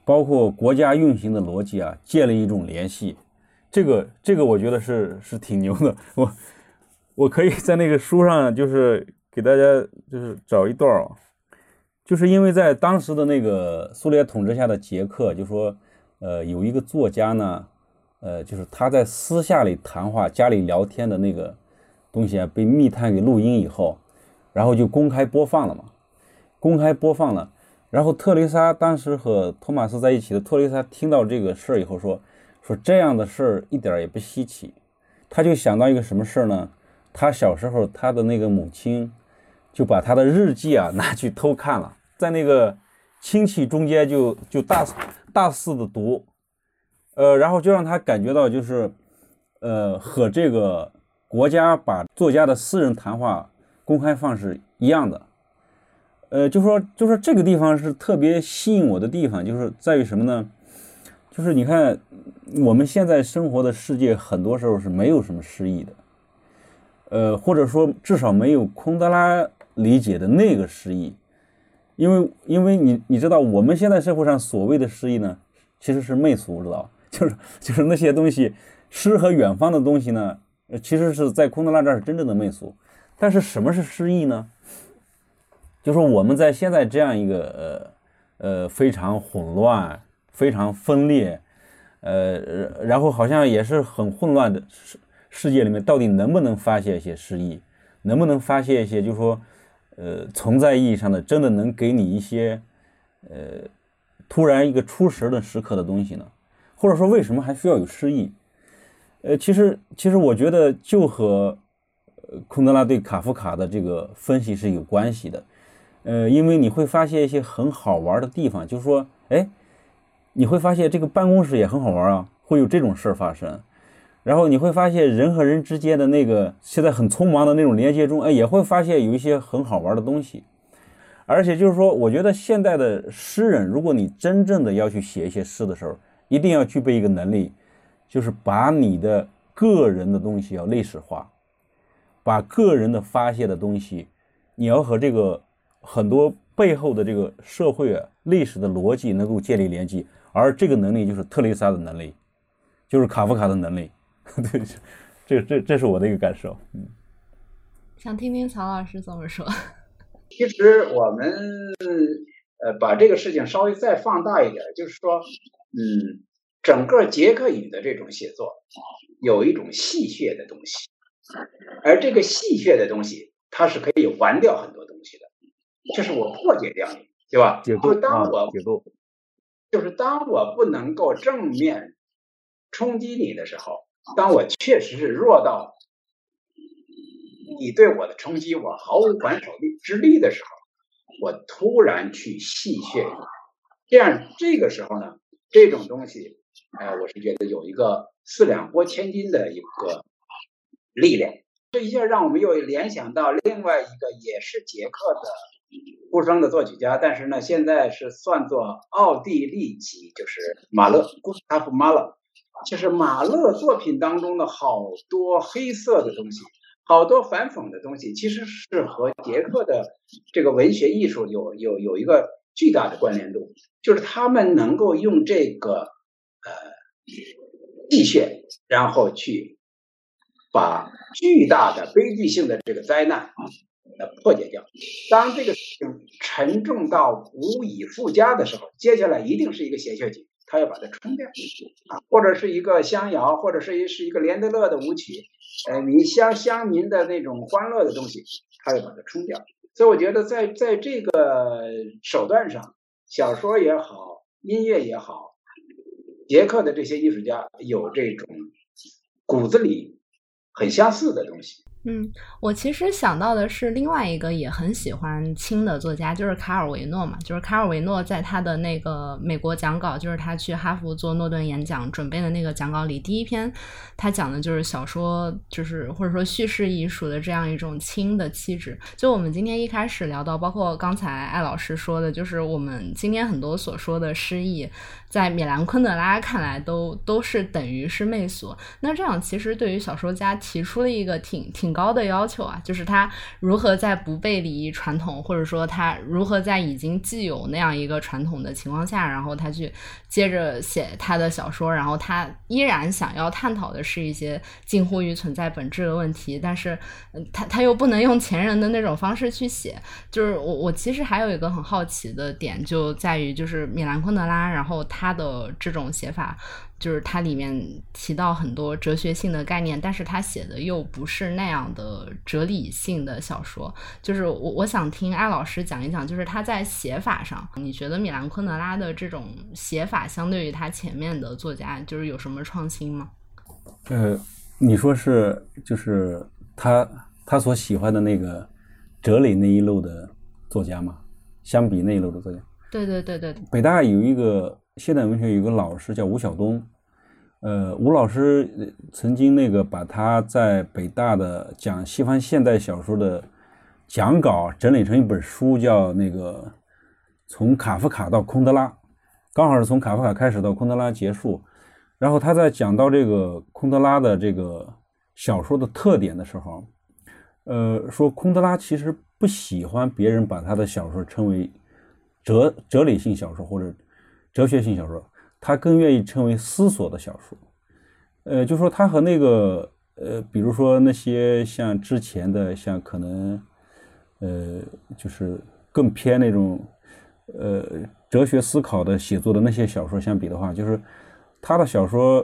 包括国家运行的逻辑啊，建立一种联系。这个这个我觉得是是挺牛的。我我可以在那个书上就是给大家就是找一段啊，就是因为在当时的那个苏联统治下的捷克，就说呃有一个作家呢。呃，就是他在私下里谈话、家里聊天的那个东西啊，被密探给录音以后，然后就公开播放了嘛。公开播放了，然后特蕾莎当时和托马斯在一起的特蕾莎听到这个事儿以后说：“说这样的事儿一点也不稀奇。”他就想到一个什么事儿呢？他小时候他的那个母亲就把他的日记啊拿去偷看了，在那个亲戚中间就就大大肆的读。呃，然后就让他感觉到，就是，呃，和这个国家把作家的私人谈话公开放是一样的。呃，就说，就说这个地方是特别吸引我的地方，就是在于什么呢？就是你看，我们现在生活的世界，很多时候是没有什么诗意的，呃，或者说至少没有昆德拉理解的那个诗意，因为，因为你你知道，我们现在社会上所谓的诗意呢，其实是媚俗，知道吧。就是 就是那些东西，诗和远方的东西呢，其实是在昆德拉这儿是真正的媚俗。但是什么是诗意呢？就说我们在现在这样一个呃呃非常混乱、非常分裂，呃，然后好像也是很混乱的世世界里面，到底能不能发现一些诗意？能不能发现一些，就是说，呃，存在意义上的，真的能给你一些呃突然一个出神的时刻的东西呢？或者说，为什么还需要有诗意？呃，其实，其实我觉得就和呃昆德拉对卡夫卡的这个分析是有关系的。呃，因为你会发现一些很好玩的地方，就是说，哎，你会发现这个办公室也很好玩啊，会有这种事儿发生。然后你会发现人和人之间的那个现在很匆忙的那种连接中，哎，也会发现有一些很好玩的东西。而且就是说，我觉得现代的诗人，如果你真正的要去写一些诗的时候，一定要具备一个能力，就是把你的个人的东西要历史化，把个人的发泄的东西，你要和这个很多背后的这个社会啊历史的逻辑能够建立联系，而这个能力就是特蕾莎的能力，就是卡夫卡的能力。对，这这这是我的一个感受。嗯，想听听曹老师怎么说。其实我们呃把这个事情稍微再放大一点，就是说，嗯，整个捷克语的这种写作有一种戏谑的东西，而这个戏谑的东西，它是可以玩掉很多东西的，就是我破解掉你，对吧？就当我就是当我不能够正面冲击你的时候，当我确实是弱到。你对我的冲击，我毫无还手力之力的时候，我突然去戏谑你，这样这个时候呢，这种东西，哎，我是觉得有一个四两拨千斤的一个力量。这一下让我们又联想到另外一个也是捷克的出生的作曲家，但是呢，现在是算作奥地利籍，就是马勒古斯塔夫马勒，就是马勒作品当中的好多黑色的东西。好多反讽的东西，其实是和捷克的这个文学艺术有有有一个巨大的关联度，就是他们能够用这个呃地穴，然后去把巨大的悲剧性的这个灾难啊呃破解掉。当这个事情沉重到无以复加的时候，接下来一定是一个谐谑曲，他要把它冲掉啊，或者是一个乡谣，或者是一是一个连德勒的舞曲。呃，你乡乡民的那种欢乐的东西，他要把它冲掉。所以我觉得，在在这个手段上，小说也好，音乐也好，捷克的这些艺术家有这种骨子里很相似的东西。嗯，我其实想到的是另外一个也很喜欢轻的作家，就是卡尔维诺嘛。就是卡尔维诺在他的那个美国讲稿，就是他去哈佛做诺顿演讲准备的那个讲稿里，第一篇他讲的就是小说，就是或者说叙事艺术的这样一种轻的气质。就我们今天一开始聊到，包括刚才艾老师说的，就是我们今天很多所说的诗意。在米兰昆德拉看来，都都是等于是媚俗。那这样其实对于小说家提出了一个挺挺高的要求啊，就是他如何在不背离传统，或者说他如何在已经既有那样一个传统的情况下，然后他去接着写他的小说，然后他依然想要探讨的是一些近乎于存在本质的问题，但是他他又不能用前人的那种方式去写。就是我我其实还有一个很好奇的点，就在于就是米兰昆德拉，然后。他的这种写法，就是它里面提到很多哲学性的概念，但是他写的又不是那样的哲理性的小说。就是我我想听艾老师讲一讲，就是他在写法上，你觉得米兰昆德拉的这种写法，相对于他前面的作家，就是有什么创新吗？呃，你说是，就是他他所喜欢的那个哲理那一路的作家吗？相比那一路的作家？对对对对。北大有一个。现代文学有个老师叫吴晓东，呃，吴老师曾经那个把他在北大的讲西方现代小说的讲稿整理成一本书，叫那个从卡夫卡到空德拉，刚好是从卡夫卡开始到空德拉结束。然后他在讲到这个空德拉的这个小说的特点的时候，呃，说空德拉其实不喜欢别人把他的小说称为哲哲理性小说或者。哲学性小说，他更愿意称为思索的小说。呃，就说他和那个呃，比如说那些像之前的，像可能呃，就是更偏那种呃哲学思考的写作的那些小说相比的话，就是他的小说，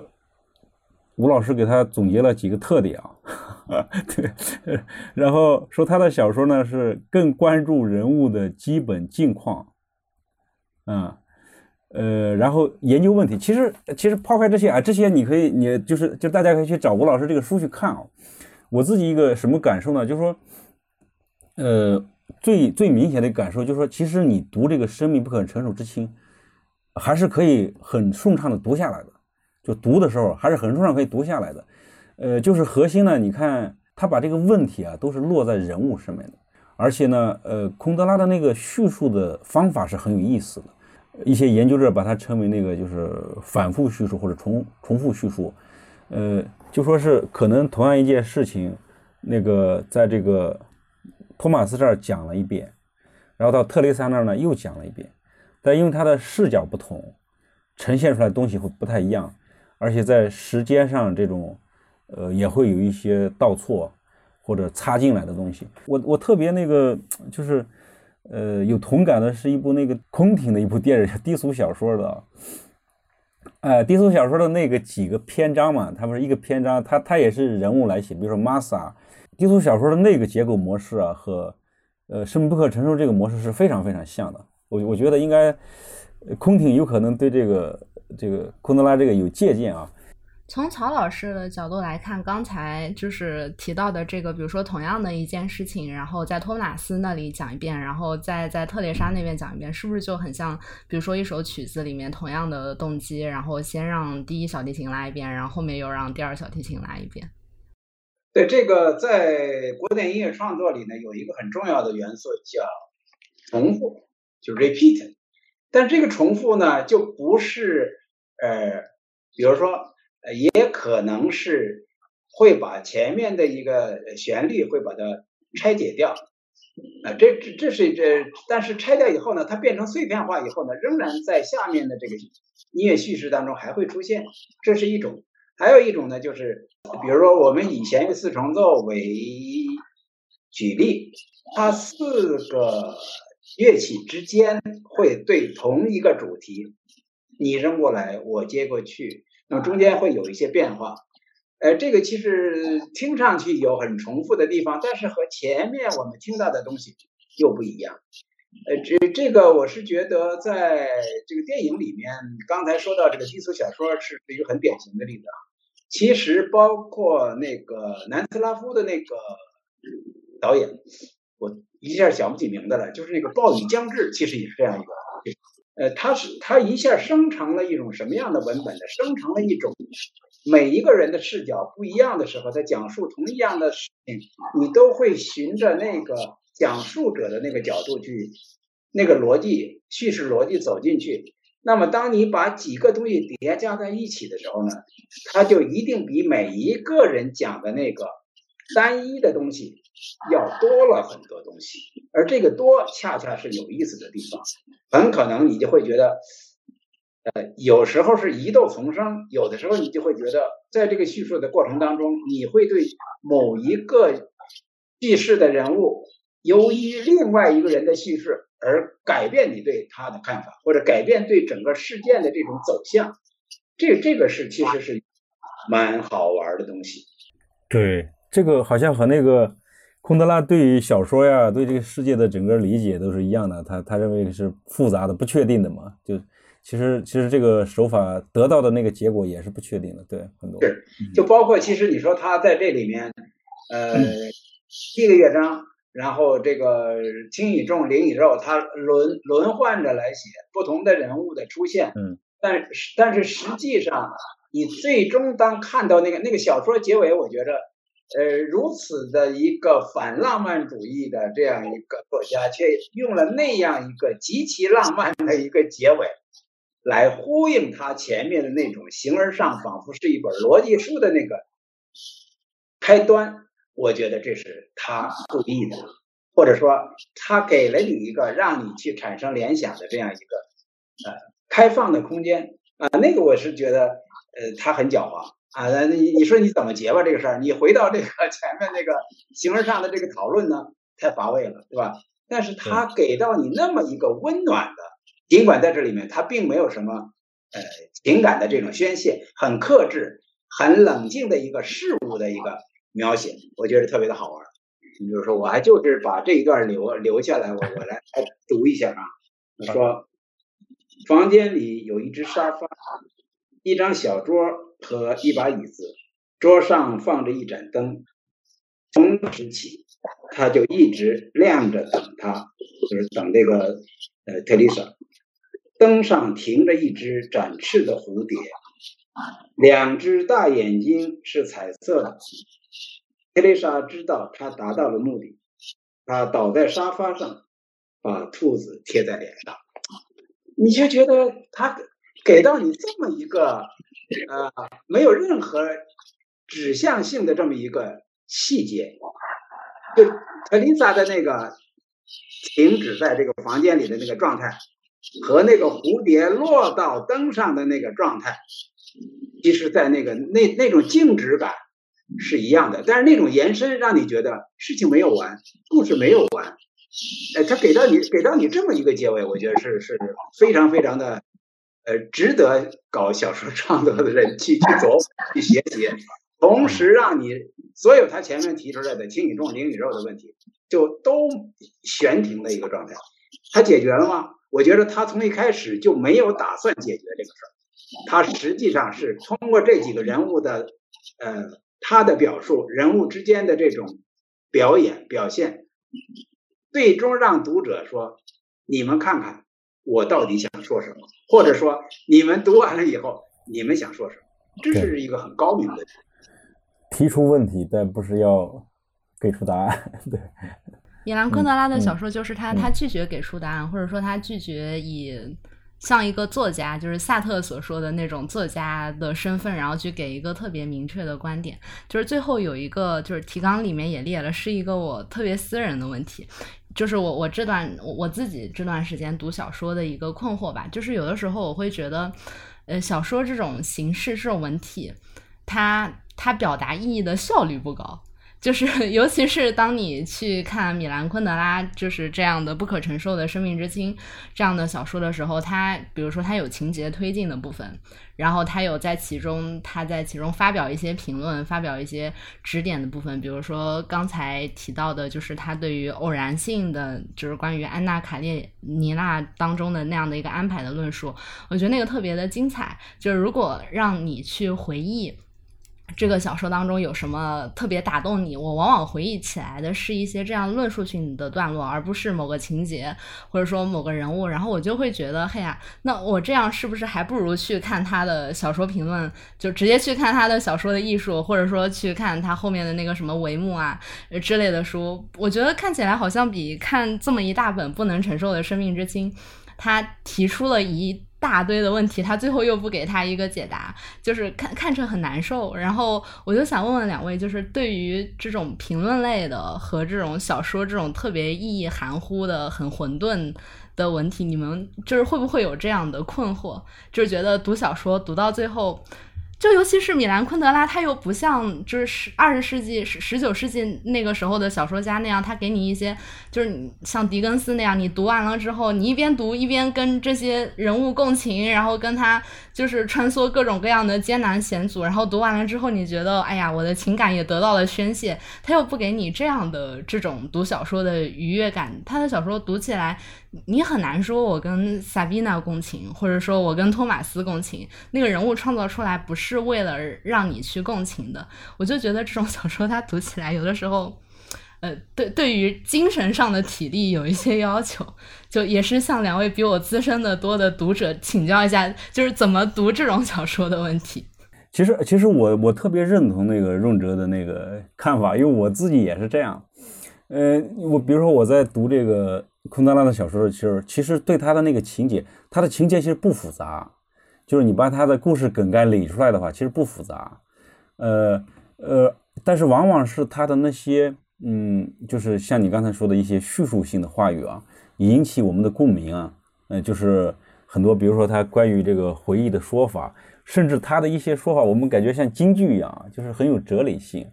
吴老师给他总结了几个特点啊，对，然后说他的小说呢是更关注人物的基本境况，嗯。呃，然后研究问题，其实其实抛开这些啊，这些你可以，你就是就大家可以去找吴老师这个书去看啊。我自己一个什么感受呢？就是说，呃，最最明显的感受就是说，其实你读这个《生命不可承受之轻》，还是可以很顺畅的读下来的。就读的时候还是很顺畅可以读下来的。呃，就是核心呢，你看他把这个问题啊都是落在人物上面的，而且呢，呃，空德拉的那个叙述的方法是很有意思的。一些研究者把它称为那个就是反复叙述或者重重复叙述，呃，就说是可能同样一件事情，那个在这个托马斯这儿讲了一遍，然后到特雷莎那儿呢又讲了一遍，但因为他的视角不同，呈现出来的东西会不太一样，而且在时间上这种呃也会有一些倒错或者插进来的东西。我我特别那个就是呃有同感的是一部那个空挺的一部电影，低俗小说的。哎，低俗小说的那个几个篇章嘛，它不是一个篇章，它它也是人物来写，比如说玛莎。低俗小说的那个结构模式啊，和呃生命不可承受这个模式是非常非常像的。我我觉得应该空挺有可能对这个这个昆德拉这个有借鉴啊。从曹老师的角度来看，刚才就是提到的这个，比如说同样的一件事情，然后在托马斯那里讲一遍，然后再在特蕾莎那边讲一遍，是不是就很像？比如说一首曲子里面同样的动机，然后先让第一小提琴拉一遍，然后后面又让第二小提琴拉一遍。对，这个在古典音乐创作里呢，有一个很重要的元素叫重复，就 repeat。但这个重复呢，就不是呃，比如说。呃，也可能是会把前面的一个旋律会把它拆解掉，啊，这这这是这，但是拆掉以后呢，它变成碎片化以后呢，仍然在下面的这个音乐叙事当中还会出现，这是一种。还有一种呢，就是比如说我们以弦乐四重奏为举例，它四个乐器之间会对同一个主题，你扔过来，我接过去。那么中间会有一些变化，呃，这个其实听上去有很重复的地方，但是和前面我们听到的东西又不一样。呃，这这个我是觉得在这个电影里面，刚才说到这个低俗小说是一个很典型的例子啊。其实包括那个南斯拉夫的那个导演，我一下想不起名字了，就是那个《暴雨将至》，其实也是这样一个。呃，他是他一下生成了一种什么样的文本呢？生成了一种每一个人的视角不一样的时候，在讲述同一样的事情，你都会循着那个讲述者的那个角度去，那个逻辑叙事逻辑走进去。那么，当你把几个东西叠加在一起的时候呢，它就一定比每一个人讲的那个单一的东西要多了很多东西。而这个多，恰恰是有意思的地方。很可能你就会觉得，呃，有时候是疑窦丛生，有的时候你就会觉得，在这个叙述的过程当中，你会对某一个叙事的人物，由于另外一个人的叙事而改变你对他的看法，或者改变对整个事件的这种走向。这这个是其实是蛮好玩的东西。对，这个好像和那个。昆德拉对于小说呀，对这个世界的整个理解都是一样的。他他认为是复杂的、不确定的嘛。就其实其实这个手法得到的那个结果也是不确定的。对，很多是就包括其实你说他在这里面，呃，第一个乐章，然后这个轻与重、灵与肉，他轮轮换着来写不同的人物的出现。嗯，但但是实际上，你最终当看到那个那个小说结尾，我觉着。呃，如此的一个反浪漫主义的这样一个作家，却用了那样一个极其浪漫的一个结尾，来呼应他前面的那种形而上，仿佛是一本逻辑书的那个开端。我觉得这是他故意的，或者说他给了你一个让你去产生联想的这样一个呃开放的空间啊。那个我是觉得，呃，他很狡猾。啊，那你你说你怎么结吧这个事儿？你回到这个前面那个形而上的这个讨论呢，太乏味了，对吧？但是他给到你那么一个温暖的，尽管在这里面他并没有什么呃情感的这种宣泄，很克制、很冷静的一个事物的一个描写，我觉得特别的好玩。你比如说，我还就是把这一段留留下来，我我来读一下啊。说房间里有一只沙发，一张小桌。和一把椅子，桌上放着一盏灯。从那时起，他就一直亮着等他，就是等这个呃特丽莎。灯上停着一只展翅的蝴蝶，两只大眼睛是彩色的。特丽莎知道他达到了目的，他倒在沙发上，把兔子贴在脸上。你就觉得他给到你这么一个。呃，没有任何指向性的这么一个细节，就特丽莎的那个停止在这个房间里的那个状态，和那个蝴蝶落到灯上的那个状态，其实，在那个那那种静止感是一样的，但是那种延伸让你觉得事情没有完，故事没有完。哎，他给到你给到你这么一个结尾，我觉得是是非常非常的，呃，值得搞小说创作的人去去琢去学习，同时让你所有他前面提出来的轻宇宙、零宇宙的问题，就都悬停的一个状态。他解决了吗？我觉得他从一开始就没有打算解决这个事儿，他实际上是通过这几个人物的，呃，他的表述，人物之间的这种表演表现。最终让读者说：“你们看看我到底想说什么，或者说你们读完了以后，你们想说什么？这是一个很高明的提出问题，但不是要给出答案。对，米兰昆德拉的小说就是他，他拒绝给出答案，或者说他拒绝以。”像一个作家，就是萨特所说的那种作家的身份，然后去给一个特别明确的观点。就是最后有一个，就是提纲里面也列了，是一个我特别私人的问题，就是我我这段我自己这段时间读小说的一个困惑吧。就是有的时候我会觉得，呃，小说这种形式这种文体，它它表达意义的效率不高。就是，尤其是当你去看米兰昆德拉就是这样的不可承受的生命之轻这样的小说的时候，他比如说他有情节推进的部分，然后他有在其中他在其中发表一些评论，发表一些指点的部分，比如说刚才提到的，就是他对于偶然性的，就是关于安娜卡列尼娜当中的那样的一个安排的论述，我觉得那个特别的精彩。就是如果让你去回忆。这个小说当中有什么特别打动你？我往往回忆起来的是一些这样论述性的段落，而不是某个情节或者说某个人物。然后我就会觉得，嘿呀，那我这样是不是还不如去看他的小说评论，就直接去看他的小说的艺术，或者说去看他后面的那个什么帷幕啊之类的书？我觉得看起来好像比看这么一大本不能承受的生命之轻，他提出了一。大堆的问题，他最后又不给他一个解答，就是看看着很难受。然后我就想问问两位，就是对于这种评论类的和这种小说这种特别意义含糊的、很混沌的文体，你们就是会不会有这样的困惑？就是觉得读小说读到最后。就尤其是米兰昆德拉，他又不像就是十二十世纪十十九世纪那个时候的小说家那样，他给你一些就是像狄更斯那样，你读完了之后，你一边读一边跟这些人物共情，然后跟他就是穿梭各种各样的艰难险阻，然后读完了之后，你觉得哎呀，我的情感也得到了宣泄。他又不给你这样的这种读小说的愉悦感，他的小说读起来。你很难说，我跟萨宾娜共情，或者说我跟托马斯共情，那个人物创造出来不是为了让你去共情的。我就觉得这种 小说，它读起来有的时候，呃，对，对于精神上的体力有一些要求，就也是向两位比我资深的多的读者请教一下，就是怎么读这种小说的问题。其实，其实我我特别认同那个润哲的那个看法，因为我自己也是这样。呃，我比如说我在读这个。昆德拉的小说其实其实对他的那个情节，他的情节其实不复杂，就是你把他的故事梗概理出来的话，其实不复杂。呃呃，但是往往是他的那些，嗯，就是像你刚才说的一些叙述性的话语啊，引起我们的共鸣啊。呃，就是很多，比如说他关于这个回忆的说法，甚至他的一些说法，我们感觉像京剧一样，就是很有哲理性。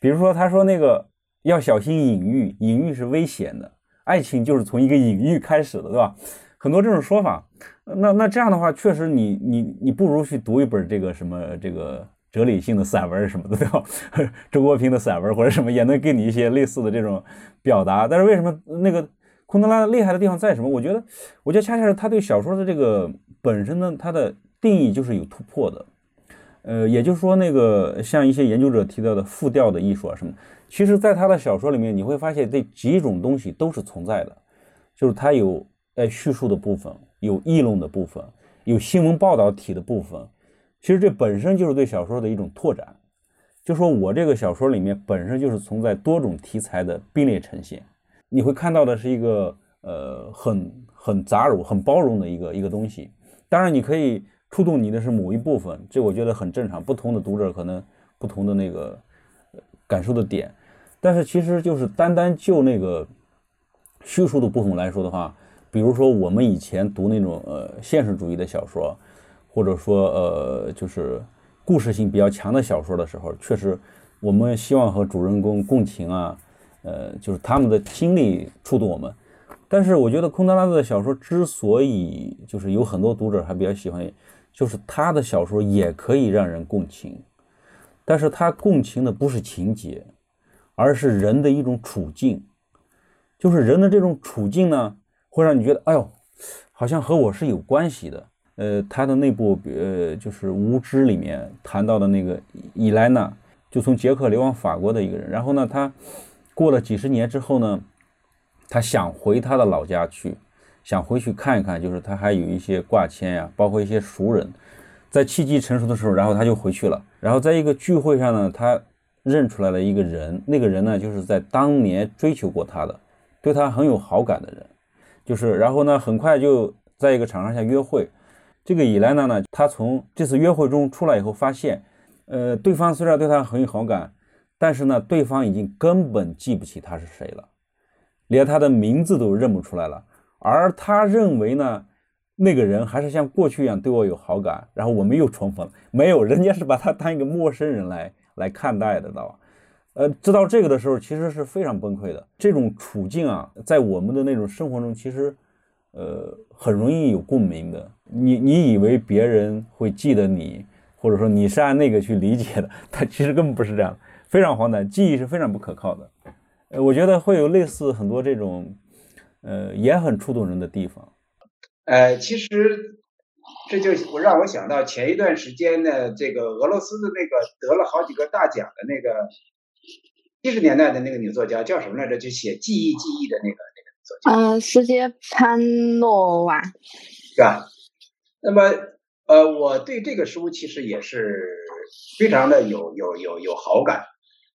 比如说他说那个要小心隐喻，隐喻是危险的。爱情就是从一个隐喻开始的，对吧？很多这种说法，那那这样的话，确实你你你不如去读一本这个什么这个哲理性的散文什么的，对吧？周国平的散文或者什么也能给你一些类似的这种表达。但是为什么那个昆德拉厉害的地方在什么？我觉得，我觉得恰恰是他对小说的这个本身的他的定义就是有突破的。呃，也就是说，那个像一些研究者提到的复调的艺术啊什么。其实，在他的小说里面，你会发现这几种东西都是存在的，就是他有呃叙述的部分，有议论的部分，有新闻报道体的部分。其实这本身就是对小说的一种拓展。就说我这个小说里面本身就是存在多种题材的并列呈现，你会看到的是一个呃很很杂糅、很包容的一个一个东西。当然，你可以触动你的是某一部分，这我觉得很正常。不同的读者可能。不同的那个感受的点。但是其实就是单单就那个叙述的不同来说的话，比如说我们以前读那种呃现实主义的小说，或者说呃就是故事性比较强的小说的时候，确实我们希望和主人公共情啊，呃就是他们的经历触动我们。但是我觉得空德拉的小说之所以就是有很多读者还比较喜欢，就是他的小说也可以让人共情，但是他共情的不是情节，而是人的一种处境，就是人的这种处境呢，会让你觉得，哎呦，好像和我是有关系的。呃，他的那部呃就是《无知》里面谈到的那个伊莱娜，就从捷克流亡法国的一个人，然后呢，他过了几十年之后呢。他想回他的老家去，想回去看一看，就是他还有一些挂牵呀，包括一些熟人，在契机成熟的时候，然后他就回去了。然后在一个聚会上呢，他认出来了一个人，那个人呢，就是在当年追求过他的，对他很有好感的人，就是然后呢，很快就在一个场合下约会。这个伊莱娜呢，她从这次约会中出来以后，发现，呃，对方虽然对他很有好感，但是呢，对方已经根本记不起他是谁了。连他的名字都认不出来了，而他认为呢，那个人还是像过去一样对我有好感，然后我们又重逢了，没有，人家是把他当一个陌生人来来看待的，知道吧？呃，知道这个的时候，其实是非常崩溃的。这种处境啊，在我们的那种生活中，其实，呃，很容易有共鸣的。你你以为别人会记得你，或者说你是按那个去理解的，他其实根本不是这样，非常荒诞，记忆是非常不可靠的。呃，我觉得会有类似很多这种，呃，也很触动人的地方。呃，其实这就我让我想到前一段时间呢，这个俄罗斯的那个得了好几个大奖的那个七十年代的那个女作家叫什么来着？就写记忆记忆的那个那个作家。嗯，斯捷潘诺娃，是吧？那么，呃，我对这个书其实也是非常的有有有有好感。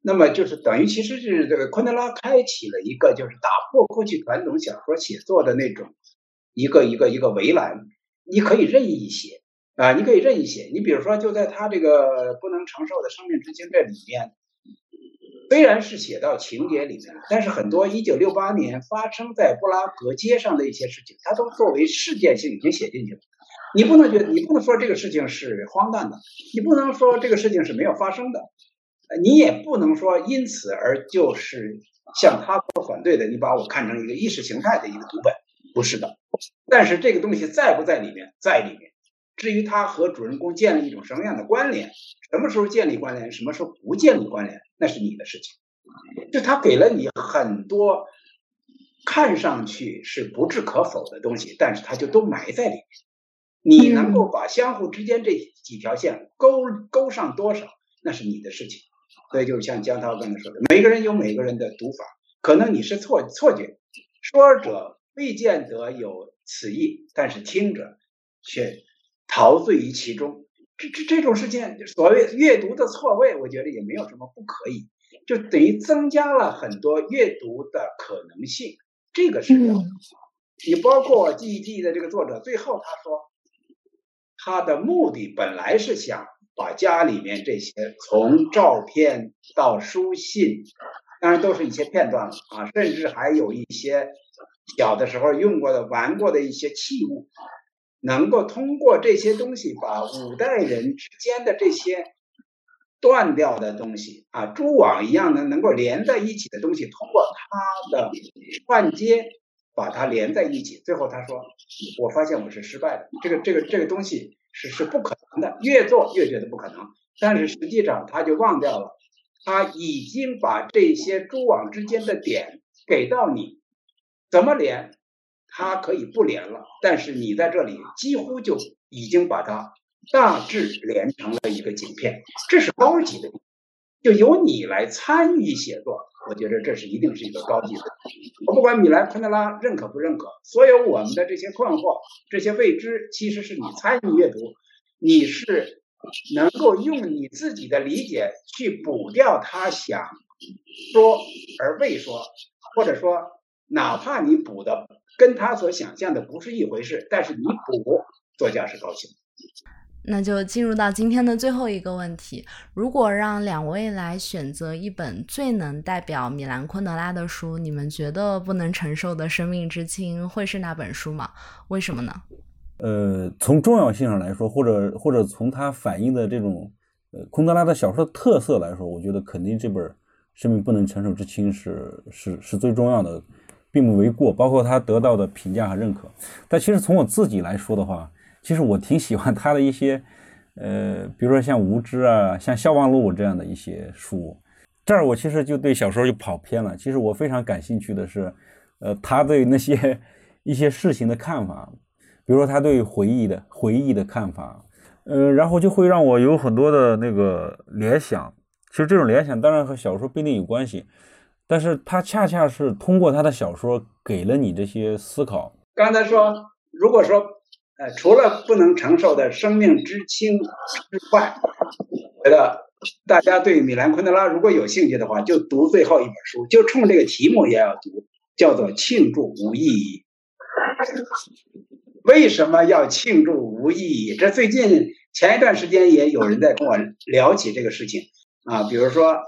那么就是等于其实是这个昆德拉开启了一个就是打破过去传统小说写作的那种一个一个一个围栏，你可以任意写啊，你可以任意写。你比如说，就在他这个不能承受的生命之轻这里面，虽然是写到情节里面，但是很多一九六八年发生在布拉格街上的一些事情，他都作为事件性已经写进去了。你不能觉得，你不能说这个事情是荒诞的，你不能说这个事情是没有发生的。你也不能说因此而就是像他所反对的，你把我看成一个意识形态的一个读本，不是的。但是这个东西在不在里面，在里面。至于它和主人公建立一种什么样的关联，什么时候建立关联，什么时候不建立关联，那是你的事情。就他给了你很多看上去是不置可否的东西，但是他就都埋在里面。你能够把相互之间这几条线勾勾上多少，那是你的事情。所以，就是像江涛刚才说的，每个人有每个人的读法，可能你是错错觉，说者未见得有此意，但是听者却陶醉于其中。这这这种事情，所谓阅读的错位，我觉得也没有什么不可以，就等于增加了很多阅读的可能性。这个是要你包括记忆记忆的这个作者，最后他说，他的目的本来是想。把家里面这些从照片到书信，当然都是一些片段了啊，甚至还有一些小的时候用过的、玩过的一些器物，能够通过这些东西把五代人之间的这些断掉的东西啊，蛛网一样的能够连在一起的东西，通过它的串接把它连在一起。最后他说：“我发现我是失败的，这个、这个、这个东西。”是是不可能的，越做越觉得不可能。但是实际上，他就忘掉了，他已经把这些蛛网之间的点给到你，怎么连，它可以不连了。但是你在这里几乎就已经把它大致连成了一个景片，这是高级的。就由你来参与写作，我觉得这是一定是一个高级的。我不管米兰昆德拉认可不认可，所有我们的这些困惑、这些未知，其实是你参与阅读，你是能够用你自己的理解去补掉他想说而未说，或者说哪怕你补的跟他所想象的不是一回事，但是你补，作家是高兴。那就进入到今天的最后一个问题：如果让两位来选择一本最能代表米兰昆德拉的书，你们觉得不能承受的生命之轻会是那本书吗？为什么呢？呃，从重要性上来说，或者或者从它反映的这种呃昆德拉的小说的特色来说，我觉得肯定这本《生命不能承受之轻》是是是最重要的，并不为过。包括他得到的评价和认可。但其实从我自己来说的话，其实我挺喜欢他的一些，呃，比如说像《无知》啊，像《笑忘录》这样的一些书。这儿我其实就对小说就跑偏了。其实我非常感兴趣的是，呃，他对那些一些事情的看法，比如说他对回忆的回忆的看法，呃，然后就会让我有很多的那个联想。其实这种联想当然和小说不一定有关系，但是他恰恰是通过他的小说给了你这些思考。刚才说，如果说。呃，除了不能承受的生命之轻之外，觉得大家对米兰昆德拉如果有兴趣的话，就读最后一本书，就冲这个题目也要读，叫做《庆祝无意义》。为什么要庆祝无意义？这最近前一段时间也有人在跟我聊起这个事情啊，比如说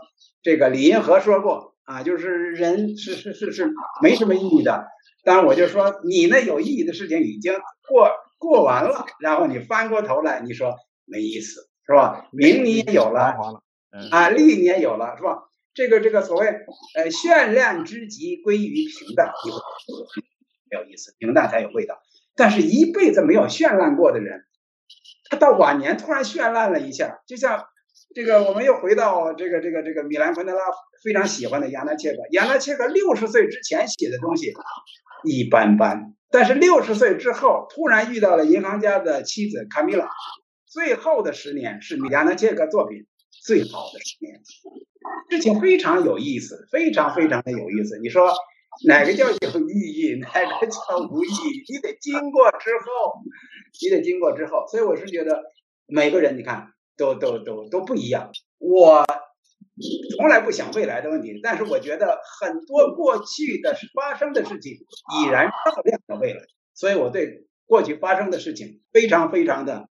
这个李银河说过啊，就是人是是是是没什么意义的。当然我就说你那有意义的事情已经过。过完了，然后你翻过头来，你说没意思，是吧？名你也有了，啊，利你也有了，是吧？这个这个所谓呃绚烂之极归于平淡，没有意思，平淡才有味道。但是一辈子没有绚烂过的人，他到晚年突然绚烂了一下，就像这个，我们又回到这个这个这个米兰昆德拉非常喜欢的亚纳切克，亚纳切克六十岁之前写的东西一般般。但是六十岁之后，突然遇到了银行家的妻子卡米拉，最后的十年是米亚纳切克作品最好的十年，事情非常有意思，非常非常的有意思。你说哪个叫有意义，哪个叫无意义？你得经过之后，你得经过之后。所以我是觉得每个人你看都都都都不一样。我。从来不想未来的问题，但是我觉得很多过去的发生的事情已然照亮了未来，所以我对过去发生的事情非常非常的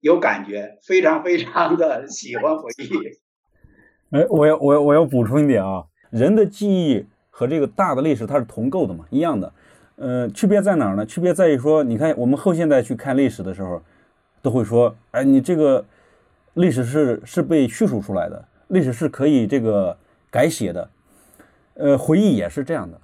有感觉，非常非常的喜欢回忆。哎，我要我要我要补充一点啊，人的记忆和这个大的历史它是同构的嘛，一样的。呃，区别在哪儿呢？区别在于说，你看我们后现代去看历史的时候，都会说，哎，你这个历史是是被叙述出来的。历史是可以这个改写的，呃，回忆也是这样的。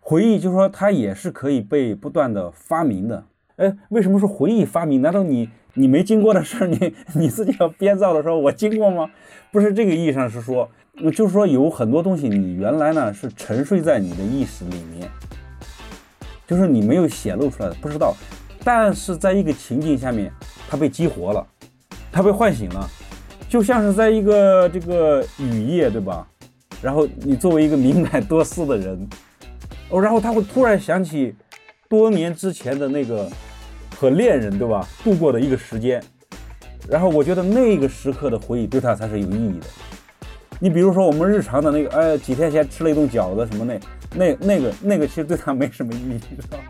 回忆就是说它也是可以被不断的发明的。哎，为什么说回忆发明？难道你你没经过的事，你你自己要编造的时候，我经过吗？不是这个意义上是说，就是说有很多东西你原来呢是沉睡在你的意识里面，就是你没有显露出来的，不知道。但是在一个情境下面，它被激活了，他被唤醒了。就像是在一个这个雨夜，对吧？然后你作为一个敏感多思的人，哦，然后他会突然想起多年之前的那个和恋人，对吧？度过的一个时间，然后我觉得那个时刻的回忆对他才是有意义的。你比如说我们日常的那个，哎，几天前吃了一顿饺子什么那那那个那个，其实对他没什么意义，知道吧？